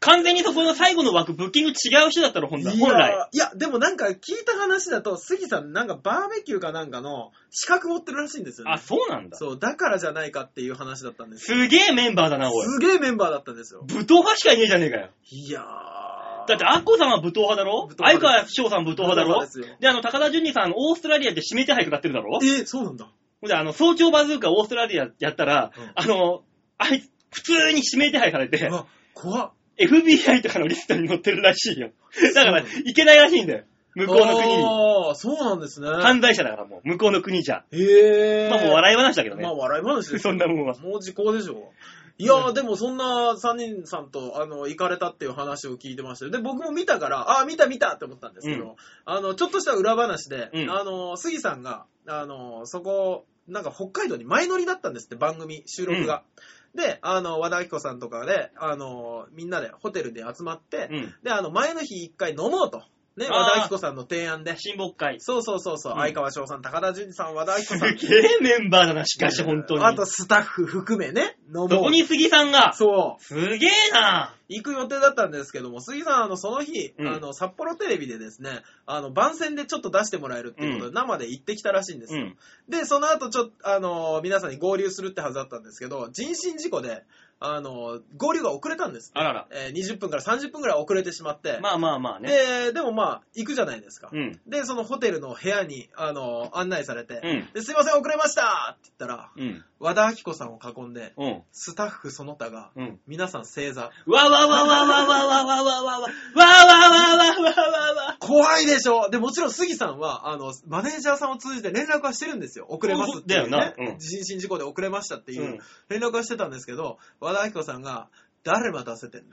完全にそこの最後の枠、ブッキング違う人だったら、本来。い本来。やいや、でもなんか聞いた話だと、杉さんなんかバーベキューかなんかの資格持ってるらしいんですよね。あ、そうなんだ。そう、だからじゃないかっていう話だったんですすげえメンバーだな、おい。すげえメンバーだったんですよ。武闘派しかいねえじゃねえかよ。いやー。だって、アッコさんは武闘派だろ？相川翔さん武闘派だろ？であの、高田純次さん、オーストラリアで指名手配かかってるだろ？えそうなんだ。ほんで、あの、早朝バズーカオーストラリアやったら、うんあの、あいつ、普通に指名手配されて、うわ、怖っ。FBI とかのリストに載ってるらしいよ。だから、行けないらしいんだよ。向こうの国に。ああ、そうなんですね。犯罪者だからもう、向こうの国じゃ。へえ。まあもう笑い話だけどね。まあ笑い話ですよ そんなもんは。もう時効でしょ。いやー、でもそんな3人さんと、あの、行かれたっていう話を聞いてましたよ。で、僕も見たから、あー、見た見たって思ったんですけど、うんあの、ちょっとした裏話で、うんあの、杉さんが、あの、そこ、なんか北海道に前乗りだったんですって、番組、収録が。で、あの、和田アキ子さんとかで、あの、みんなでホテルで集まって、うん。で、あの、前の日一回飲もうと。ね、あー和田アキ子さんの提案で。親睦会。そうそうそうそう、うん相川翔さん、高田純次さん、和田アキ子すさん。げえメンバーだな、しかし、本当に。あとスタッフ含めね、飲もう。そこに杉さんが、そう。すげえな行く予定だったんですけども、杉さん、あの、その日、うんあの、札幌テレビでですね、あの、番宣でちょっと出してもらえるっていうことで、生で行ってきたらしいんですよ。うん。で、その後、ちょっと、あの、皆さんに合流するってはずだったんですけど、人身事故で、あの、合流が遅れたんです。あらら。えー20分から30分ぐらい遅れてしまって、まあまあまあね。で、でもまあ、行くじゃないですか。うん。で、そのホテルの部屋に、あの、案内されて、うん。ですいません、遅れましたって言ったら、うん。和田アキ子さんを囲んで、うん。スタッフその他が、うん。皆さん正座。わわわわわわわわわわわわわわわわわわわ怖いでしょで、もちろん杉さんは、あの、マネージャーさんを通じて連絡はしてるんですよ。遅れますっていう、ね。人身事故で遅れましたっていううん連絡はしてたんですけど、和田アキ子さんが、誰待たせてんの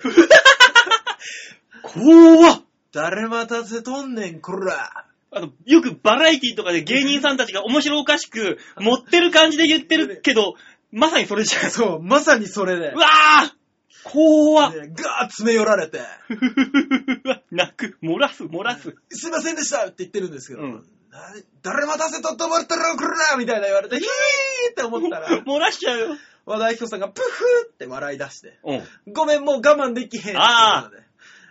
怖っ。誰待たせとんねん、こら。あの、よくバラエティとかで芸人さんたちが面白おかしく、持ってる感じで言ってるけど、まさにそれじゃん。そう、まさにそれで。う。わぁ怖っ。ねガーッ詰め寄られて、泣く、漏らす、漏らす。すいませんでした。って言ってるんですけど、うん。な誰待たせとって思ったら、こらみたいな言われて、ヒーって思ったら、漏らしちゃうよ。和田アキ子さんがプフーって笑い出して、うん。ごめん、もう我慢できへんっていうので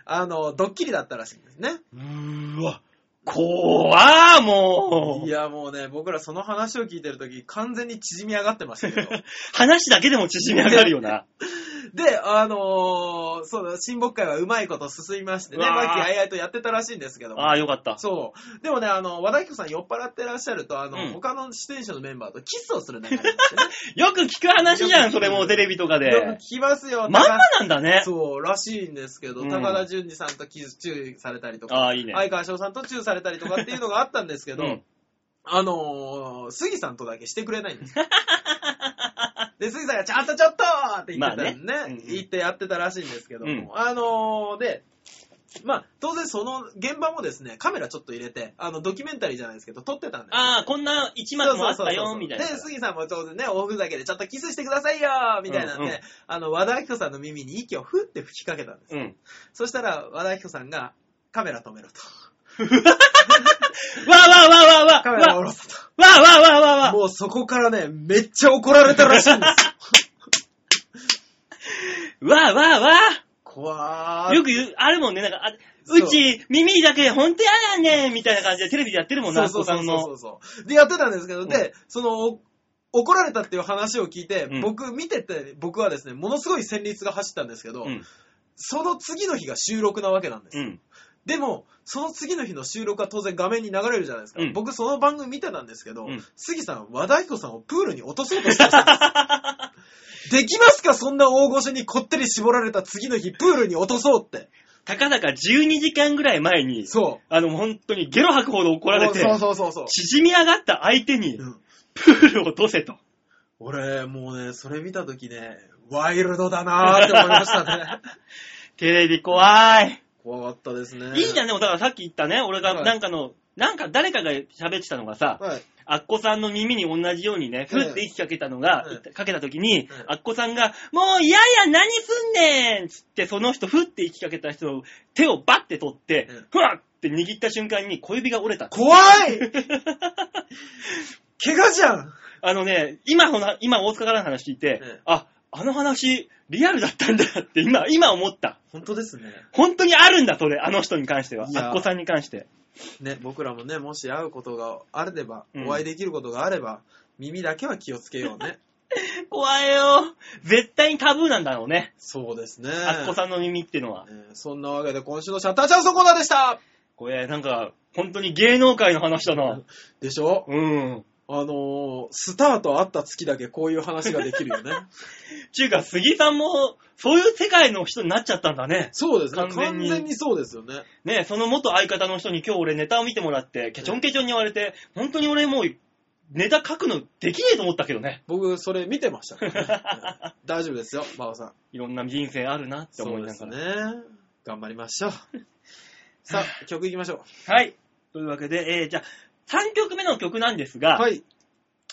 あの、ドッキリだったらしいんですね。うーわ。怖ーもう。いや、もうね、僕らその話を聞いてるとき、完全に縮み上がってましたけど。話だけでも縮み上がるよな。で、あのーそうだ、親睦会はうまいこと進みましてね、うわーバキあいあいとやってたらしいんですけども。ああ、よかった。そう。でもね、あの、和田アキ子さん酔っ払ってらっしゃると、あの、うん他の出演者のメンバーとキスをする流れね。よく聞く話じゃん、それもうテレビとかよくで聞。きますよ。まんまなんだね。そう、らしいんですけど、うん高田純次さんとキスチューされたりとか、ああ、いいね。相川翔さんとチューされたりとかっていうのがあったんですけど、うんあのー、杉さんとだけしてくれないんです。で、杉さんがちゃんとちょっとって言ってたね、まあねうん言ってやってたらしいんですけども、うんあのー、で、まあ、当然その現場もですね、カメラちょっと入れて、あの、ドキュメンタリーじゃないですけど、撮ってたんですよああ、こんな一幕もあったよ、みたいな。で、杉さんも当然ね、大ふざけでちょっとキスしてくださいよみたいなんで、うんうんあの、和田アキ子さんの耳に息をふって吹きかけたんです。うん。そしたら、和田アキ子さんが、カメラ止めろと。わーわーわーわーわーカメラ下わろすと。ーわーわーわーわーわーもうそこからね、めっちゃ怒られたらしいんですよ。わーわーわ怖ー。ーよく言う、あるもんね、なんか、あそううち、耳だけほんとやだねみたいな感じでテレビでやってるもんな、そうそうそう。そうそう。で、やってたんですけど、で、その、お怒られたっていう話を聞いて、うん僕見てて、僕はですね、ものすごい旋律が走ったんですけど、うん。その次の日が収録なわけなんですよ。うん。でも、その次の日の収録は当然画面に流れるじゃないですか。うん僕その番組見てたんですけど、うん杉さん、和田アキ子さんをプールに落とそうとしてました。できますかそんな大御所にこってり絞られた次の日、プールに落とそうって。たかだか12時間ぐらい前に、そう。あの、本当にゲロ吐くほど怒られて、そうそうそうそう。縮み上がった相手にう、んプールを落とせと。俺、もうね、それ見たときね、ワイルドだなーって思いましたね。テレビ怖い。怖かったですね。いいじゃん、でもだからさっき言ったね、俺がはい。なんかの、なんか誰かが喋ってたのがさ、はい。アッコさんの耳に同じようにね、ふって息かけたのが、うんかけた時に、うんアッコさんが、もういやいや何すんねんつって、その人、ふって息かけた人の手をバッて取ってうん、ふわって握った瞬間に小指が折れた。怖い！怪我じゃん！あのね、今ほな、今大塚からの話聞いて、うん。あ、あの話、リアルだったんだって今、今思った。本当ですね。本当にあるんだ、それ、あの人に関しては。いやアッコさんに関して。ね、僕らもね、もし会うことがあれば、うんお会いできることがあれば、耳だけは気をつけようね。怖いよ。絶対にタブーなんだろうね。そうですね。アッコさんの耳っていうのは。えーそんなわけで今週のシャッターチャンスコーナーでしたこれ、なんか、本当に芸能界の話だな。でしょ？うん。あのースタートあった月だけこういう話ができるよね。ちゅうか、杉さんも、そういう世界の人になっちゃったんだね。そうですね。完全に完全にそうですよね。ねその元相方の人に今日俺ネタを見てもらって、ケチョンケチョンに言われて、本当に俺もう、ネタ書くのできねえと思ったけどね。僕、それ見てましたからね、大丈夫ですよ、馬場さん。いろんな人生あるなって思いうながら。ね。頑張りましょう。さあ、曲いきましょはい。というわけで、えー、じゃあ、3曲目の曲なんですう。が、はい。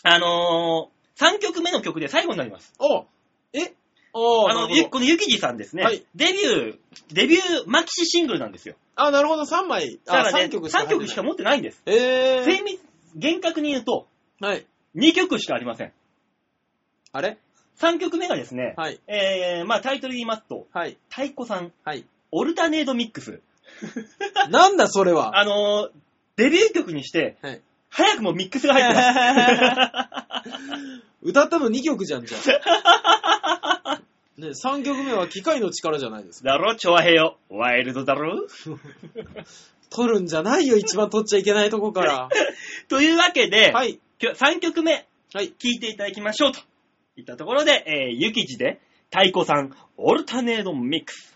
あのー、3曲目の曲で最後になります。おえおーあの、このゆきじさんですね、はいデビュー、デビューマキシシングルなんですよ。あ、なるほど、3枚。あ、だからね、3曲3しか入ってない。曲しか持ってないんです。えー。精密、厳格に言うと、はい。2曲しかありません。あれ？3曲目がですね、はい。えー、まあタイトル言いますと、はい。太鼓さん、はい。オルタネードミックス。なんだ、それは。あのー、デビュー曲にして、はい。早くもミックスが入ってます。歌ったの2曲じゃん、じゃあ。ね、3曲目は機械の力じゃないですか。だろ、チョアヘヨ。ワイルドだろ？取るんじゃないよ、一番取っちゃいけないとこから。というわけで、はい。きょ3曲目、はい。聴いていただきましょうと。いったところで、えー、ゆきじで、太鼓さん、オルタネードミックス。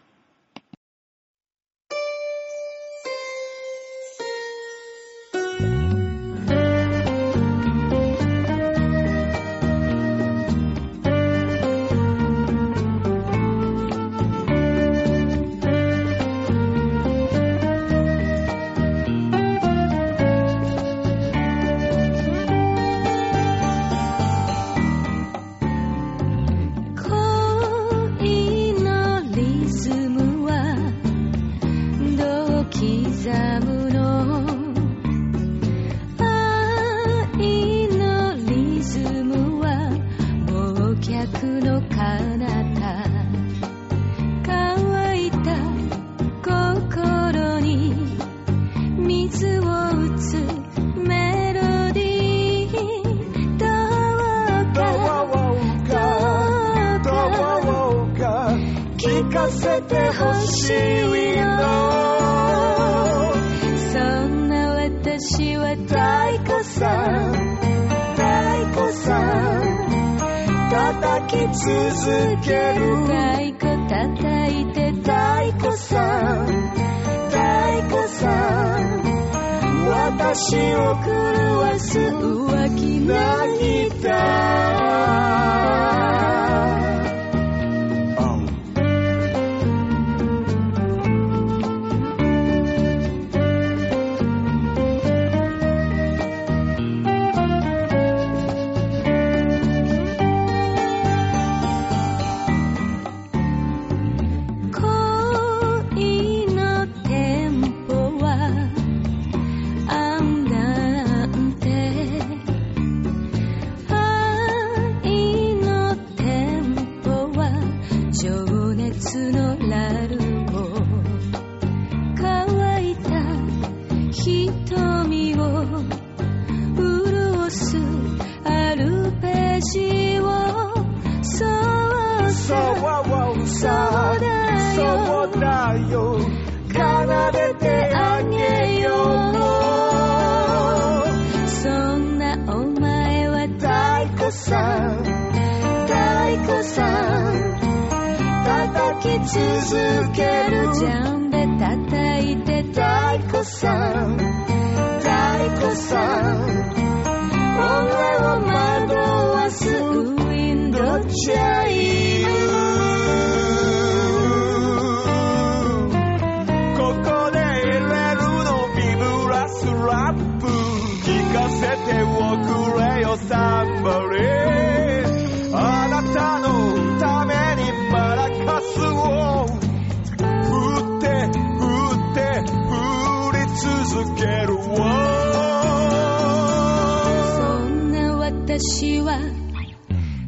私は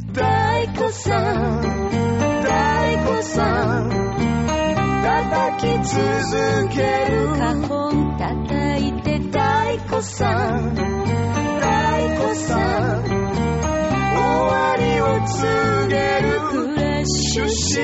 太鼓さん。太鼓さん叩き続ける花本叩いて太鼓さん太鼓さん終わりを告げる。フラッシュシ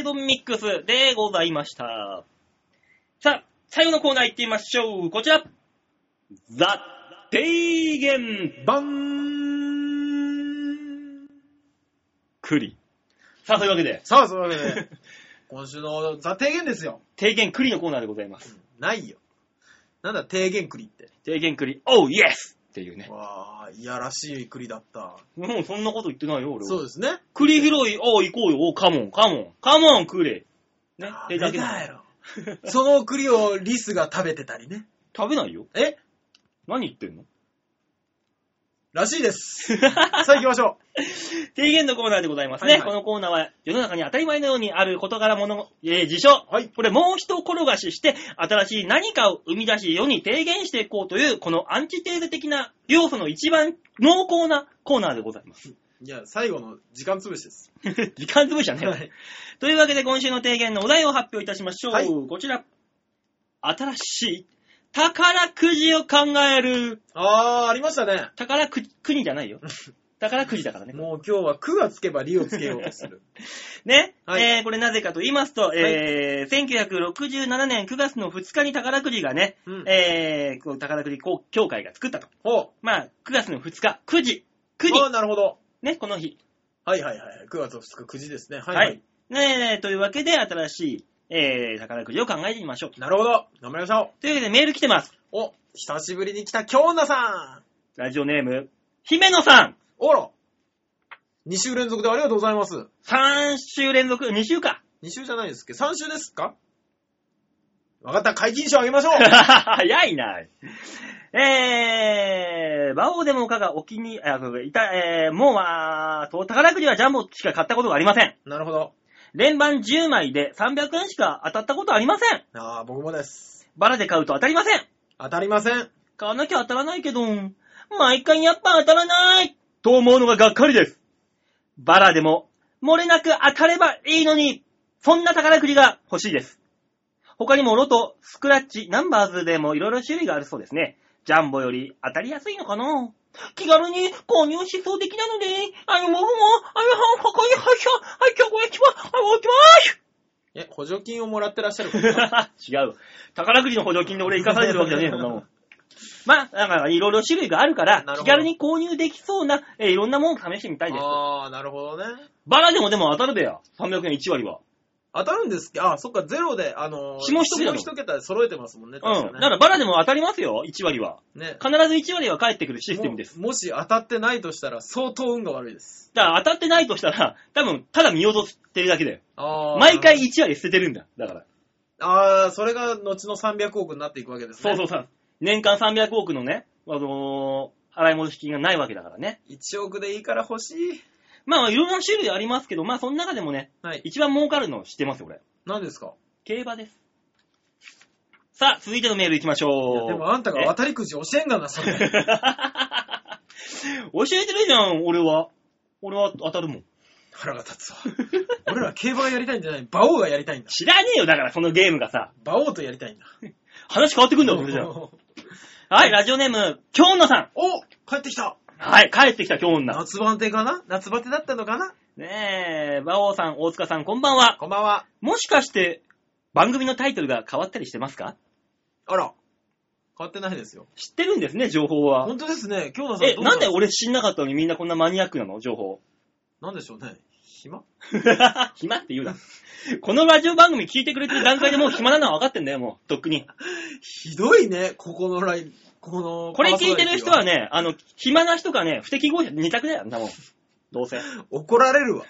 ードミックスでございました。さあ、最後のコーナー行ってみましょう。こちら。ザ・提言バン栗。さあ、というわけで、さあ、そういうわけで、今週のザ提言ですよ。提言栗のコーナーでございます。ないよ。なんだ、提言栗って。提言栗、おう、イエスっていうね。わあ、いやらしい栗だった。もうそんなこと言ってないよ、俺は。そうですね。栗拾い、おう、行こうよ、おう、カモン、カモン、カモン、栗。ね、ダえだけメだよ。その栗をリスが食べてたりね。食べないよ。え？何言ってんの？らしいです。さあ行きましょ提言のコーナーでございますね。はいはいこのコーナーは世の中に当たり前のようにある事柄物、えー事象。はいこれもう一転がしして、新しい何かを生み出し世に提言していこうという、このアンチテーゼ的な要素の一番濃厚なコーナーでございます。う。いや、最後の時間潰しです。時間潰しじゃねはいというわけで今週の提言のお題を発表いたしましょう。はいこちら。新しい宝くじを考える。あー、ありましたね。宝くじ、国じゃないよ。宝くじだからね。もう今日は9がつけばリをつけようとする。ね？はいえー、これなぜかと言いますと、えー、1967年9月の2日に宝くじがね、うんえー、こう宝くじ協会が作ったと。ほまあ、9月の2日、9時、9う。時あー、なるほど。ね、この日。はいはいはい。9月2日9時ですね。はいは。はいい。ねえ、というわけで新しい、えー、宝くじを考えてみましょう。なるほど。頑張りましょというわけでメール来てます。う。お、久しぶりに来た京奈さん。ラジオネーム、姫野さん。おら。2週連続でありがとうございます。3週連続、2週か。2週じゃないですっけ？ど、3週ですか？わかった、解禁賞あげましょう 早いな。えー、バオデモカがお気に、あ、いた、えー、もうは、と宝くじはジャンボしか買ったことがありません。なるほど。連番10枚で300円しか当たったことありません。ああ、僕もです。バラで買うと当たりません。当たりません。買わなきゃ当たらないけど、毎回やっぱ当たらないと思うのががっかりです。バラでも、漏れなく当たればいいのに、そんな宝くじが欲しいです。他にもロト、スクラッチ、ナンバーズでもいろいろ種類があるそうですね。ジャンボより当たりやすいのかな？気軽に購入しそうできなので、あの、僕も、あの、ここに、はい、はい、今日これ来ま、はい、来まえ、補助金をもらってらっしゃる方 違う。宝くじの補助金で俺生かされてるわけじゃねえ、そんなもん。まあ、だからいろいろ種類があるから気軽に購入できそうな、えーいろんなものを試してみたいです。ああ、なるほどね。バラでもでも当たるべや。300円1割は。当たるんですあ、そっか、ゼロで、あのー、下一桁だ下一桁で揃えてますもんね、うん。確かね。だからバラでも当たりますよ、1割は。ね。必ず1割は返ってくるシステムです。ももし当たってないとしたら、相当運が悪いです。だから当たってないとしたら、多分、ただ見落としてるだけだよ。ああ。毎回1割捨ててるんだ。だから。ああ、それが後の300億になっていくわけですね。そうそうそう。年間300億のね、あのー払い戻し金がないわけだからね。1億でいいから欲しい。まあ、いろんな種類ありますけど、まあ、その中でもね、はい。一番儲かるの知ってますよ、俺。何ですか？競馬です。さあ、続いてのメール行きましいょう。やでもあんたが渡りくじ教えんがな、それ。え 教えてるじゃん、俺は。俺は当たるもん。腹が立つわ。俺ら競馬がやりたいんじゃない、馬王がやりたいんだ。知らねえよ、だから、そのゲームがさ。馬王とやりたいんだ。話変わってくんだろ、それじゃん。はい、ラジオネーム、京女さん。お帰ってきたはい、帰ってきた京女。夏バテかな？夏バテだったのかな？ねえ、馬王さん、大塚さん、こんばんは。こんばんは。もしかして、番組のタイトルが変わったりしてますか？あら。変わってないですよ。知ってるんですね、情報は。本当ですね。今日のさんえ、どうなんで俺知んなかったのにみんなこんなマニアックなの？情報。なんでしょうね。暇？暇って言うな。このラジオ番組聞いてくれてる段階でもう暇なのは分かってんだよ、もう。とっくに。ひどいね、ここのライン、この。これ聞いてる人は。ね、あの、暇な人かね、不適合者二択だよ、んなもん。どうせ。怒られるわ。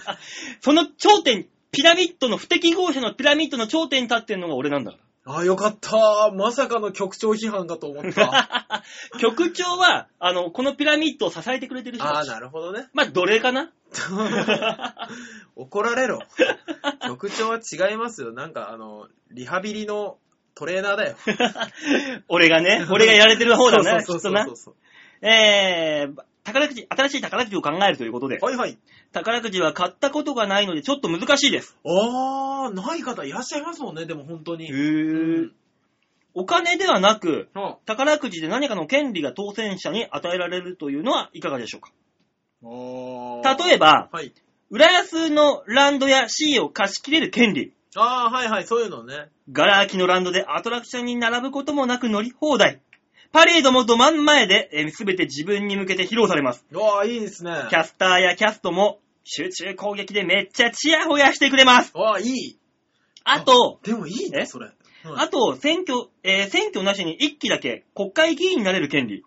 その頂点、ピラミッドの不適合者のピラミッドの頂点に立ってんのが俺なんだかあ、よかった。まさかの局長批判かと思った。ら。局長は、あの、このピラミッドを支えてくれてる人ああ。なるほどね。まあ、奴隷かな？怒られろ。局長は違いますよ。なんかあの、リハビリのトレーナーだよ。俺がね、俺がやられてる方だね、きそうっとな。えー、宝くじ、新しい宝くじを考えるということで、はいはい。宝くじは買ったことがないのでちょっと難しいです。あー、ない方いらっしゃいますもんね、でも本当に。へうーん。お金ではなく、あ宝くじで何かの権利が当選者に与えられるというのはいかがでしょうか？あ例えば、はい。浦安のランドや C を貸し切れる権利。ああ、はいはい、そういうのね。ガラ空きのランドでアトラクションに並ぶこともなく乗り放題。パレードもど真ん前で、すべて自分に向けて披露されます。うわあ、いいですね。キャスターやキャストも集中攻撃でめっちゃチヤホヤしてくれます。わあ、いい。あと、でもいいえ？ね、それ。うんあと、選挙、えー選挙なしに一期だけ国会議員になれる権利。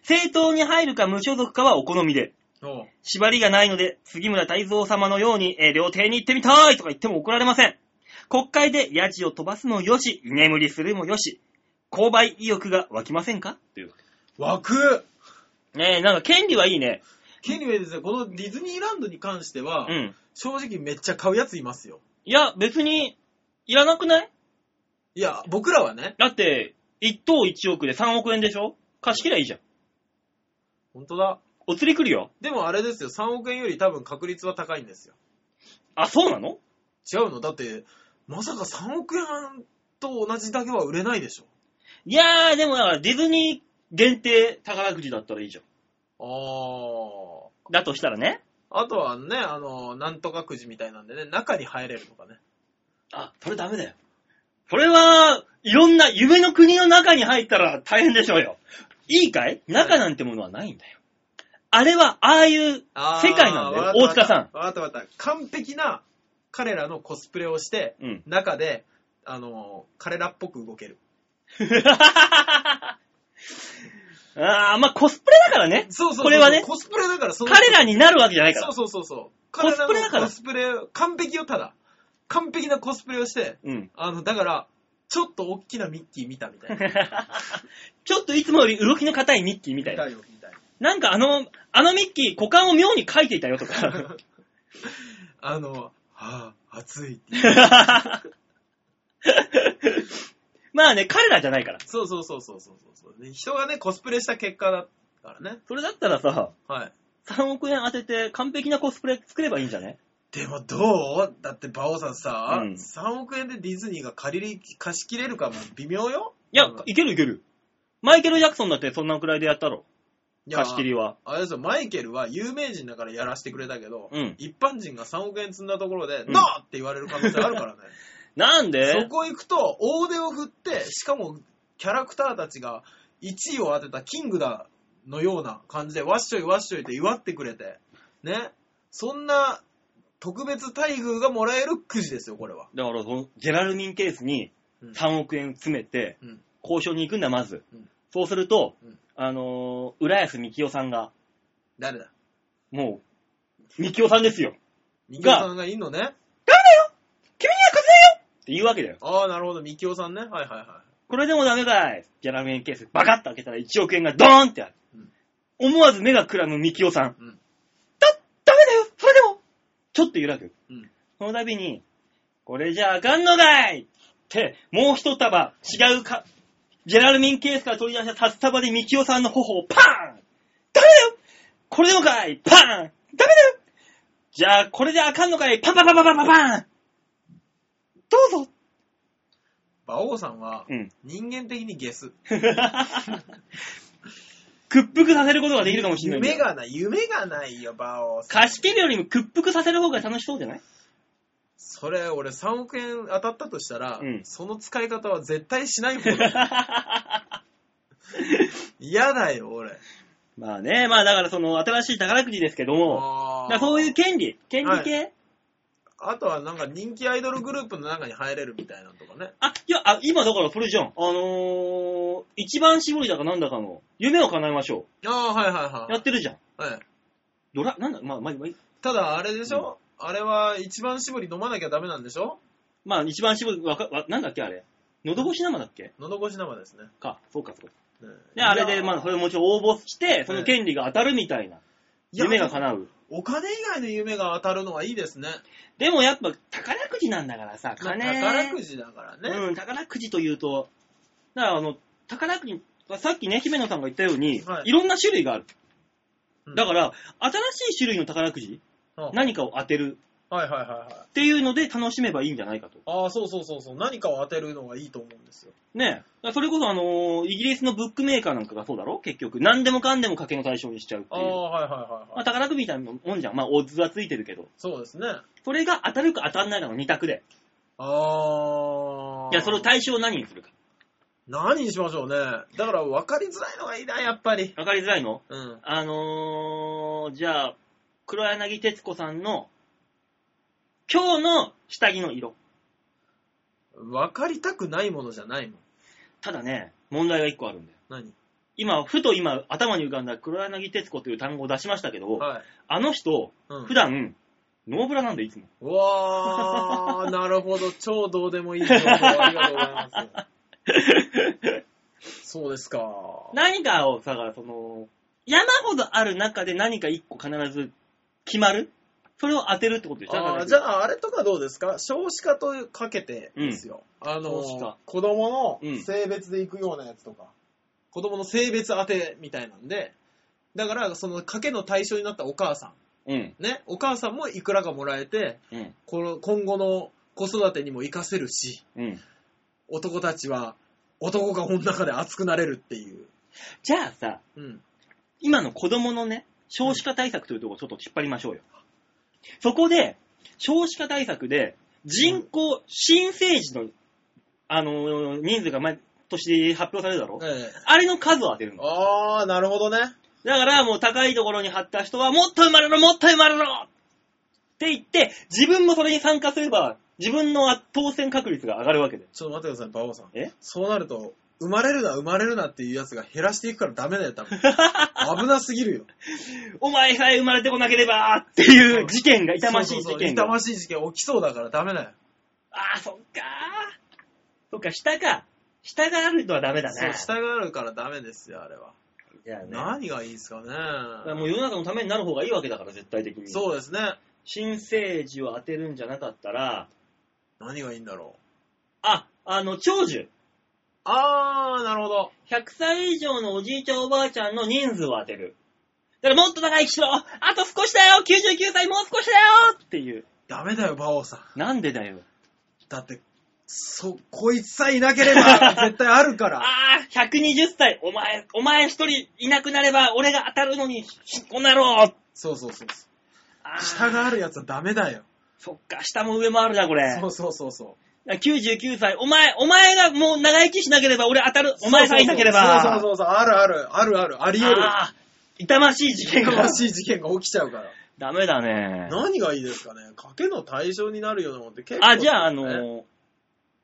政党に入るか無所属かはお好みで。おう縛りがないので、杉村太蔵様のように、えー料亭に行ってみたいとか言っても怒られません。国会でヤジを飛ばすもよし、居眠りするもよし、購買意欲が湧きませんか？っていう。湧くねえ、なんか権利はいいね。ケニウェイですね、このディズニーランドに関しては、うん。正直めっちゃ買うやついますよ。いや、別に、いらなくない？いや、僕らはね、だって、1等1億で3億円でしょ？貸し切りゃいいじゃん。本当だ。お釣り来るよ。でもあれですよ、3億円より多分確率は高いんですよ。あ、そうなの？違うの？だって、まさか3億円と同じだけは売れないでしょ。いやー、でもだからディズニー限定宝くじだったらいいじゃん。あだとしたらね。あ。あとはね、あの、なんとかくじみたいなんでね、中に入れるとかね。あ、それダメだよ。それは、いろんな夢の国の中に入ったら大変でしょうよ。いいかい？中なんてものはないんだよ。あれは、ああいう世界なんだよ大塚さん。わかったわかった。完璧な彼らのコスプレをして、うん。中で、あの、彼らっぽく動ける。あー、まあ、コスプレだからね。そうそうそう。これはねコスプレだから、その彼らになるわけじゃないから。そうそうそうそう。コスプレだからコスプレ、完璧よ、ただ。完璧なコスプレをして、うん。あの、だから、ちょっと大きなミッキー見たみたいな。ちょっといつもより動きの硬いミッキーみたいな。見たよ、みたいな。なんかあの、あのミッキー、股間を妙に描いていたよとか。あの、はぁ、暑いって。まあね、彼らじゃないから。そうそうそうそうそうそう。で人がね、コスプレした結果だからね。それだったらさ、はい。3億円当てて完璧なコスプレ作ればいいんじゃね？でもどう？だって、バオさんさ、うん3億円でディズニーが借りり、貸し切れるかも微妙よ？いやいけるいける。マイケル・ジャクソンだってそんなくらいでやったろ。貸し切りは。あれですよ、マイケルは有名人だからやらせてくれたけど、うん一般人が3億円積んだところで、んノーって言われる可能性あるからね。なんで？そこ行くと、大手を振って、しかもキャラクターたちが1位を当てたキングだのような感じで、わっしょいわっしょいって祝ってくれて、ね。そんな特別待遇がもらえるくじですよ、これは。だから、そのジェラルミンケースにうん3億円詰めてうん、交渉に行くんだ、まずうん。そうするとうん、あのー、浦安幹夫さんが、誰だ？もう、幹夫さんですよ。ミキオさんがいんのね？君には勝てないよって言うわけだよ。ああ、なるほど、ミキオさんね。はいはいはこれでもダメかい。ジェラルミンケース、バカッと開けたら1億円がドーンってある。思わず目がくらむ幹夫さん。うんだ、ダメだよそれでもちょっと揺らぐ。い。うん。その度に、これじゃあかんのかいって、もう一束違うか、ジェラルミンケースから取り出した札束でミキオさんの頬をパーン。ダメだよ。これでもかい。パーン。ダメだよ。じゃあ、これじゃあかんのかい。パンパンパンパンパンパン。どうぞ。馬王さんは、うん。人間的にゲス。屈服させることができるかもしれない。夢がない、夢がないよ、馬王さん。貸し切るよりも屈服させる方が楽しそうじゃない？それ、俺3億円当たったとしたら、うんその使い方は絶対しない方だ。嫌だよ、俺。まあね、まあだからその新しい宝くじですけども、あだからそういう権利、権利系、あとはなんか人気アイドルグループの中に入れるみたいなのとかね。あ、いや、あ、今だからそれじゃん。あのー、一番絞りだかなんだかの、夢を叶えましょああ、はいはいう。はい。やってるじゃん。はい、ドラ、なんだ、まあ、まあ、まあ、ただ、あれでしょ、あれは一番搾り飲まなきゃダメなんでしょ？まあ、一番絞り、わか、わ、なんだっけあれ？喉越し生だっけ？喉越し生ですね。か、そうか、そうか。ねで、あれで、まあ、それもちろん応募して、その権利が当たるみたいな。いや夢が叶う。お金以外の夢が当たるのはいいですね。でもやっぱ、宝くじなんだからさ、まあ金。宝くじだからね。うん、宝くじというと、だからあの、宝くじ、さっきね、姫野さんが言ったように、はいい、ろんな種類がある。うんだから、新しい種類の宝くじ、うん何かを当てるはいはいはいはい。っていうので楽しめばいいんじゃないかと。ああ、そうそうそうそう。何かを当てるのがいいと思うんですよ。ねえ。だからそれこそあのーイギリスのブックメーカーなんかがそうだろ？結局。何でもかんでも賭けの対象にしちゃうっていう。ああ、はいはいはいまあ、はい。宝くじみたいなもんじゃん。まあ、オッズはついてるけど。そうですね。それが当たるか当たんないかの二択で。ああ。いや、その対象を何にするか。何にしましょうね。だから分かりづらいのがいいな、やっぱり。わかりづらいの？うん。あのー、じゃあ、黒柳徹子さんの、今日の下着の色。分かりたくないものじゃないもん。ただね、問題が一個あるんだよ。何？今、ふと今、頭に浮かんだ黒柳徹子という単語を出しましたけど、はい。あの人、うん普段、ノーブラなんだよ、いつも。うわー、なるほど。超どうでもいい情報ありがとうございます。そうですか。何かをさ、その、山ほどある中で何か一個必ず決まる？それを当てるってことでしょ？あーじゃあ、あれとかどうですか？少子化とかけてですよ。あの少子化、子供うんの性別で行くようなやつとか、子供の性別当てみたいなんで、だから、その賭けの対象になったお母さうん。ん、ね、お母さんもいくらかもらえて、うん。この今後の子育てにも活かせるし、うん。男たちは男が女の中で熱くなれるっていう。じゃあさ、うん。今の子供のね、少子化対策というところをちょっと引っ張りましょうよ。そこで、少子化対策で、人口、新生児の、あのー人数が毎年発表されるだろ？ええあれの数を当てるの。あー、なるほどね。だからもう高いところに貼った人は、もっと生まれろ、もっと生まれろって言って、自分もそれに参加すれば、自分の当選確率が上がるわけで。ちょっと待ってください、馬王さん。え？そうなると、生まれるな、生まれるなっていうやつが減らしていくからダメだよ、多分。危なすぎるよ。お前さえ生まれてこなければっていう事件が、痛ましいそうそうそう事件が。痛ましい事件起きそうだからダメだよ。ああ、そっかそっか、下か。下があるのはダメだそう、ね。下があるからダメですよ、あれは。じゃあね。何がいいですかね。もう世の中のためになる方がいいわけだから、絶対的に。そうですね。新生児を当てるんじゃなかったら、何がいいんだろう。あ、あの、長寿。あー、なるほど。100歳以上のおじいちゃんおばあちゃんの人数を当てる。だからもっと長生きしろあと少しだよ !99 歳もう少しだよっていう。ダメだよ、馬王さん。なんでだよ。だって、そ、こいつさえいなければ 絶対あるから。ああ、120歳。お前、お前一人いなくなれば俺が当たるのに、この野郎そうそうそう。あー下があるやつはダメだよ。そっか、下も上もあるな、これ。そうそうそうそう。99歳。お前、お前がもう長生きしなければ俺当たる。お前さえいなければ。そうそうそうそう、あるある、あるある、あり得る。あー痛ましい事件が痛ま。しい事件が起きちゃうから。ダメだね。何がいいですかね賭けの対象になるようなもんって結構、あ、じゃあ、あのねー、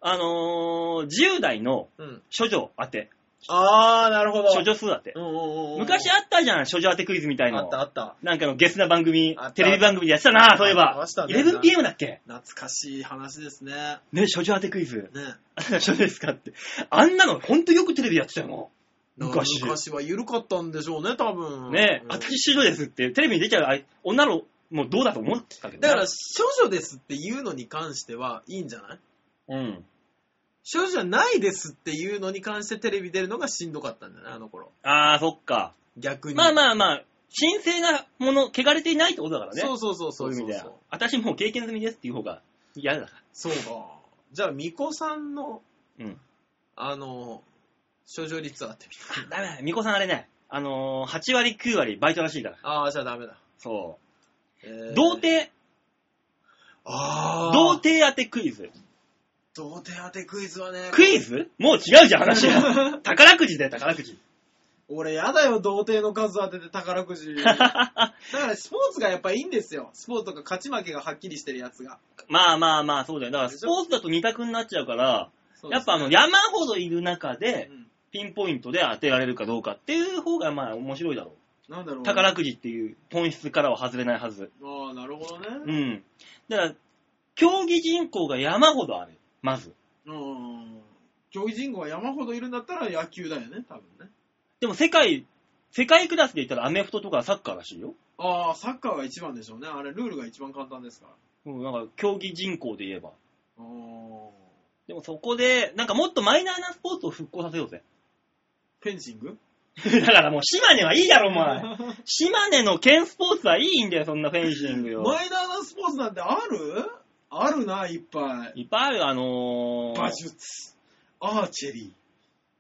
あのー、10代のうん。処女当て。あー、なるほど。処女数当てう。んうんうんうん。昔あったじゃん、処女当てクイズみたいの。あったあった。なんかのゲスな番組あった、テレビ番組でやってたな、そういえあばりました。ね 11PM だっけ？懐かしい話ですね。ね、処女当てクイズ。ね。処女ですかって。あんなのほんとよくテレビでやってたよな。昔。昔は緩かったんでしょうね、多分。ね、うん私処女ですって、テレビに出ちゃうあい女の、もうどうだと思ってたけどなだから、処女ですっていうのに関してはいいんじゃない？うん。処女じゃないですっていうのに関してテレビ出るのがしんどかったんだよね、あの頃。あー、そっか。逆に。まあまあまあ、神聖なもの、汚れていないってことだからね。そうそうそうそそうういう意味ではそう。私もう経験済みですっていう方が嫌だかそうか。じゃあ、巫女さんの、ら。うん。あの、処女率当てみたい。ダメだ、みこさんあれね、あのー、8割9割バイトらしいから。ああ、じゃあダメだ。そえう。ー童貞、ああ。童貞当てクイズ。童貞当てクイズはね。クイズ？もう違うじゃん、話が。宝くじだよ、宝くじ。俺やだよ、童貞の数当てて宝くじ。だからスポーツがやっぱいいんですよ。スポーツとか勝ち負けがはっきりしてるやつが。まあまあまあ、そうだよ。だからスポーツだと二択になっちゃうから、ねやっぱあの、山ほどいる中でう、んピンポイントで当てられるかどうかっていう方がまあ面白いだろなんだろうう。ね。宝くじっていう本質からは外れないはず。ああ、なるほどうね。ん。だから、競技人口が山ほどある。まず。うん。競技人口が山ほどいるんだったら野球だよね、多分ね。でも世界、世界クラスで言ったらアメフトとかサッカーらしいよ。ああ、サッカーが一番でしょうね。あれ、ルールが一番簡単ですから。うん、なんか競技人口で言えば。ああ。でもそこで、なんかもっとマイナーなスポーツを復興させようぜ。フェンシング？だからもう島根はいいだろ、お前。島根の県スポーツはいいんだよ、そんなフェンシングよ。マイナーなスポーツなんてある？あるな、いっぱい。いっぱいあるよ、あのー、馬術、アーチェリー。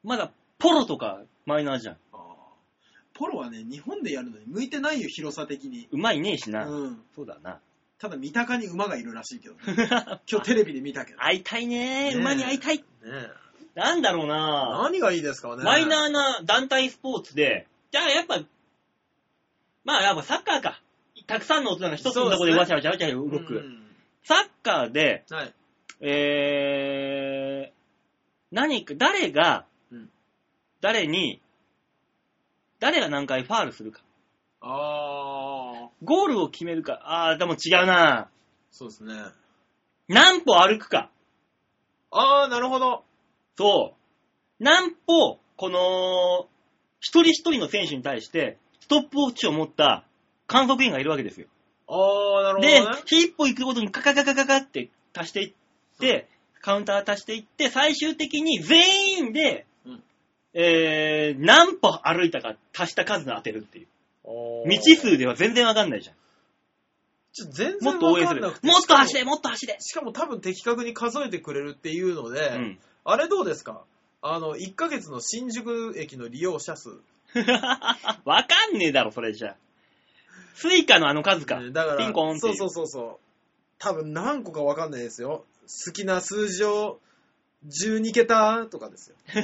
まだポロとかマイナーじゃん。あーポロはね、日本でやるのに向いてないよ、広さ的に。馬いねえしな。うん。そうだな。ただ、三鷹に馬がいるらしいけど、ね、今日テレビで見たけど。会いたいねねえ馬に会いたい。ねえなんだろうな何がいいですかねマイナーな団体スポーツで、じゃあやっぱ、まあやっぱサッカーか。たくさんの大人が一つのところでわちゃわちゃわちゃ動く。うんサッカーで、はい。えー、何か、誰がうん、誰に、誰が何回ファールするか。あー、ゴールを決めるか。あー、でも違うなそうですね。何歩歩くか。あー、なるほど。そう。何歩、この、一人一人の選手に対して、ストップウォッチを持った観測員がいるわけですよ。あー、なるほどでね。、一歩行くごとにカカカカカカって足していって、カウンター足していって、最終的に全員で、うんえー、何歩歩いたか足した数を当てるっていう。道数では全然わかんないじゃん。ちょ全然もっと応援する。わかんなくてもっと走れ、もっと走れ。しかも多分的確に数えてくれるっていうので、うん。あれどうですか？あの、1ヶ月の新宿駅の利用者数。わかんねえだろ、それじゃ。スイカのあの数か。ねだから、ピンコーンってそいううそうそうそう。多分何個かわかんないですよ。好きな数字を12桁とかですよ。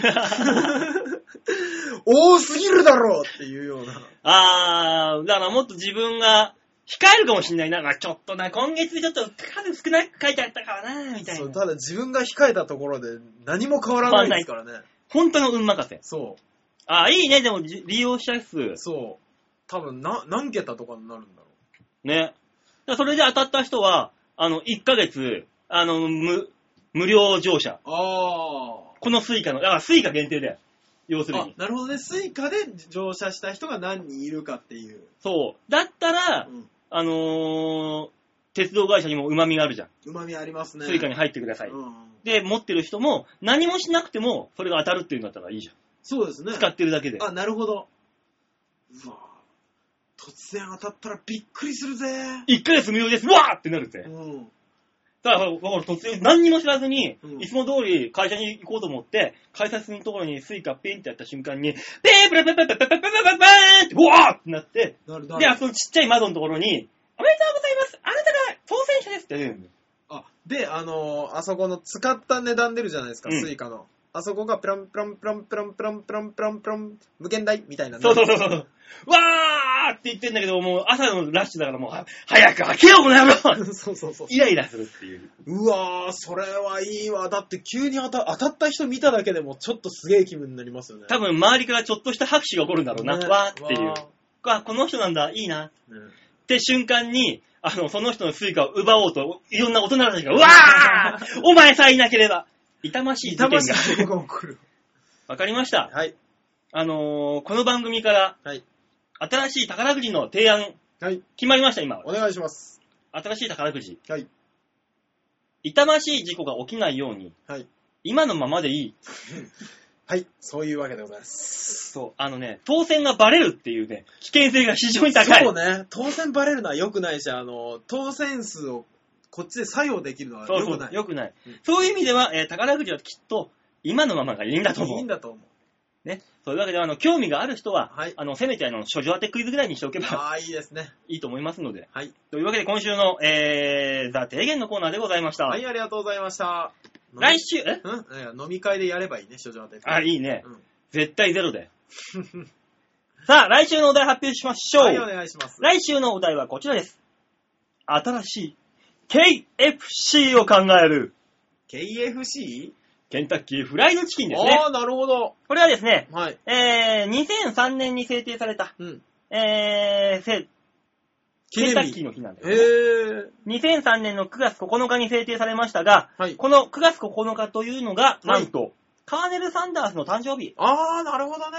多すぎるだろうっていうような。あー、だからもっと自分が控えるかもしんないな。まあちょっとな、今月ちょっと数少なく書いてあったからな、みたいな。そうただ自分が控えたところで何も変わらないですからね。本当の運任せ。そあー、いいね、でもじ利用者数う。。そう。多分な、何桁とかになるんだろね。だからそれで当たった人は、あの、1ヶ月、あの、無、無料乗車。う。あこのスイカの、だからスイカ限定だよ。要するあに。。なるほどね。スイカで乗車した人が何人いるかっていう。そう。だったら、うん。あのー鉄道会社にも旨味があるじゃん。うまみありますね。スイカに入ってください。うん。で、持ってる人も何もしなくてもそれが当たるっていうんだったらいいじゃん。そうですね。使ってるだけで。あ、なるほど。うわ突然当たったらびっくりするぜ。1ヶ月無料です。わーってなるぜう。ん。だから、だから突然何にも知らずに、うんいつも通り会社に行こうと思って、改札のところにスイカピンってやった瞬間に、ペープレペペペペペペペペペーって、うわーってなって、なるなる。で、あそのちっちゃい窓のところに、おめでとうございますあなたが当選者ですって出るんだよ。あ、で、あのーあそこの使った値段出るじゃないですか、うんスイカの。あそこがプランプランプランプランプランプランプランプラン無限大みたいな。そうそうそうそう。わーって言ってんだけど、もう朝のラッシュだからもう、は早く開けようこの野郎 そうそうそう。イライラするっていう。うわー、それはいいわ。だって急に当た当たった人見ただけでもちょっとすげえ気分になりますよね。多分周りからちょっとした拍手が起こるんだろうな。ねわーっていうわ。あ、この人なんだ、いいな。って瞬間に、あの、その人のスイカを奪おうと、いろんな大人たちが、うわーお前さえいなければ痛ましい事痛件がましいことが起こる。わかりました。はい。あのー、この番組から、はい。新しい宝くじの提案、はい。決まりました、今。お願いします。新しい宝くじ。はい。痛ましい事故が起きないように、はい。今のままでいい。はい。そういうわけでございます。そう、あのね、当選がバレるっていうね、危険性が非常に高い。そうね。当選バレるのは良くないし、あの、当選数をこっちで作用できるのはそう良くない。よくない。うんそういう意味では、えー宝くじはきっと、今のままがいいんだと思う。いいんだと思う。ね。そういうわけで、あの、興味がある人は、はいあの、せめて、あの、処女当てクイズぐらいにしておけばああ、いいですね。いいと思いますので。はい。というわけで、今週の、えー、ザ・提言のコーナーでございました。はい、ありがとうございました。来週、え？うん？飲み会でやればいいね、所長当て。あ、いいね。うん絶対ゼロだよ。さあ、来週のお題発表しましょう。はい、お願いします。来週のお題はこちらです。新しい KFC を考える KFC? ケンタッキーフライドチキンですねあ。あ、なるほど。これはですね、はい。えー、2003年に制定された、うん。えー、せ記念日ケンタッキーの日なんです、へえ。2003年の9月9日に制定されましたが、はい。この9月9日というのが、はいなんと、カーネル・サンダースの誕生日。ああ、なるほどね。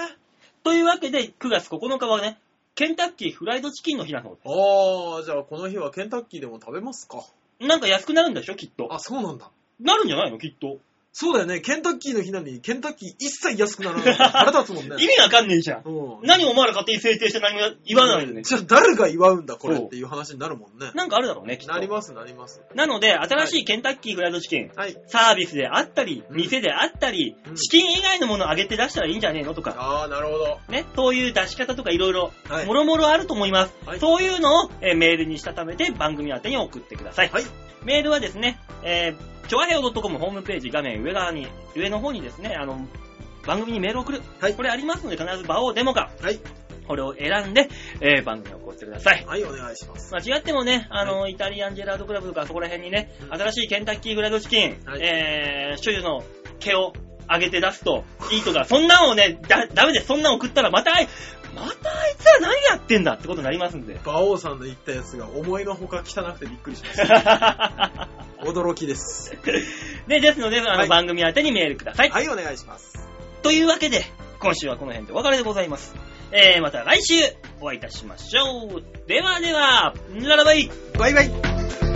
というわけで、9月9日はね、ケンタッキーフライドチキンの日なの。ああ、じゃあこの日はケンタッキーでも食べますか？なんか安くなるんでしょ、きっと。あ、そうなんだ。なるんじゃないの、きっと。そうだよね。ケンタッキーの日なのに、ケンタッキー一切安くならない。腹立つもんね。意味わかんねえじゃん。うん。何お前ら勝手に制定して何も言わないのね。じゃあ誰が祝うんだ、これっていう話になるもんね。なんかあるだろうね、きっと。なります、なります。なので、新しいケンタッキーフライドチキン、はい。サービスであったり、うん店であったり、うんチキン以外のものを上げて出したらいいんじゃねえのとか、ああ、なるほど。ね、そういう出し方とかいろいろ、はいもろもろあると思います。はいそういうのを、えーメールにしたためて番組宛てに送ってください。はい。メールはですね、えー、ちょわへよ .com ホームページ画面上側に、上の方にですね、あの、番組にメールを送る。はいこれありますので必ず場をデモか、はい。これを選んで、えー番組を送ってください。はい、お願いします。間違ってもね、あの、イタリアンジェラートクラブとかそこら辺にね、うん新しいケンタッキーフライドチキン、はいえー、所有の毛を上げて出すといいとか、そんなのをね、だ、ダメです。そんなの送ったらまたまたあいつら何やってんだってことになりますんで。馬王さんの言ったやつが思いのほか汚くてびっくりしました。驚きです。で、ですので、あの、はい番組宛てにメールください。はい、お願いします。というわけで、今週はこの辺でお別れでございます。えー、また来週お会いいたしましょう。ではでは、ならばい。バイバイ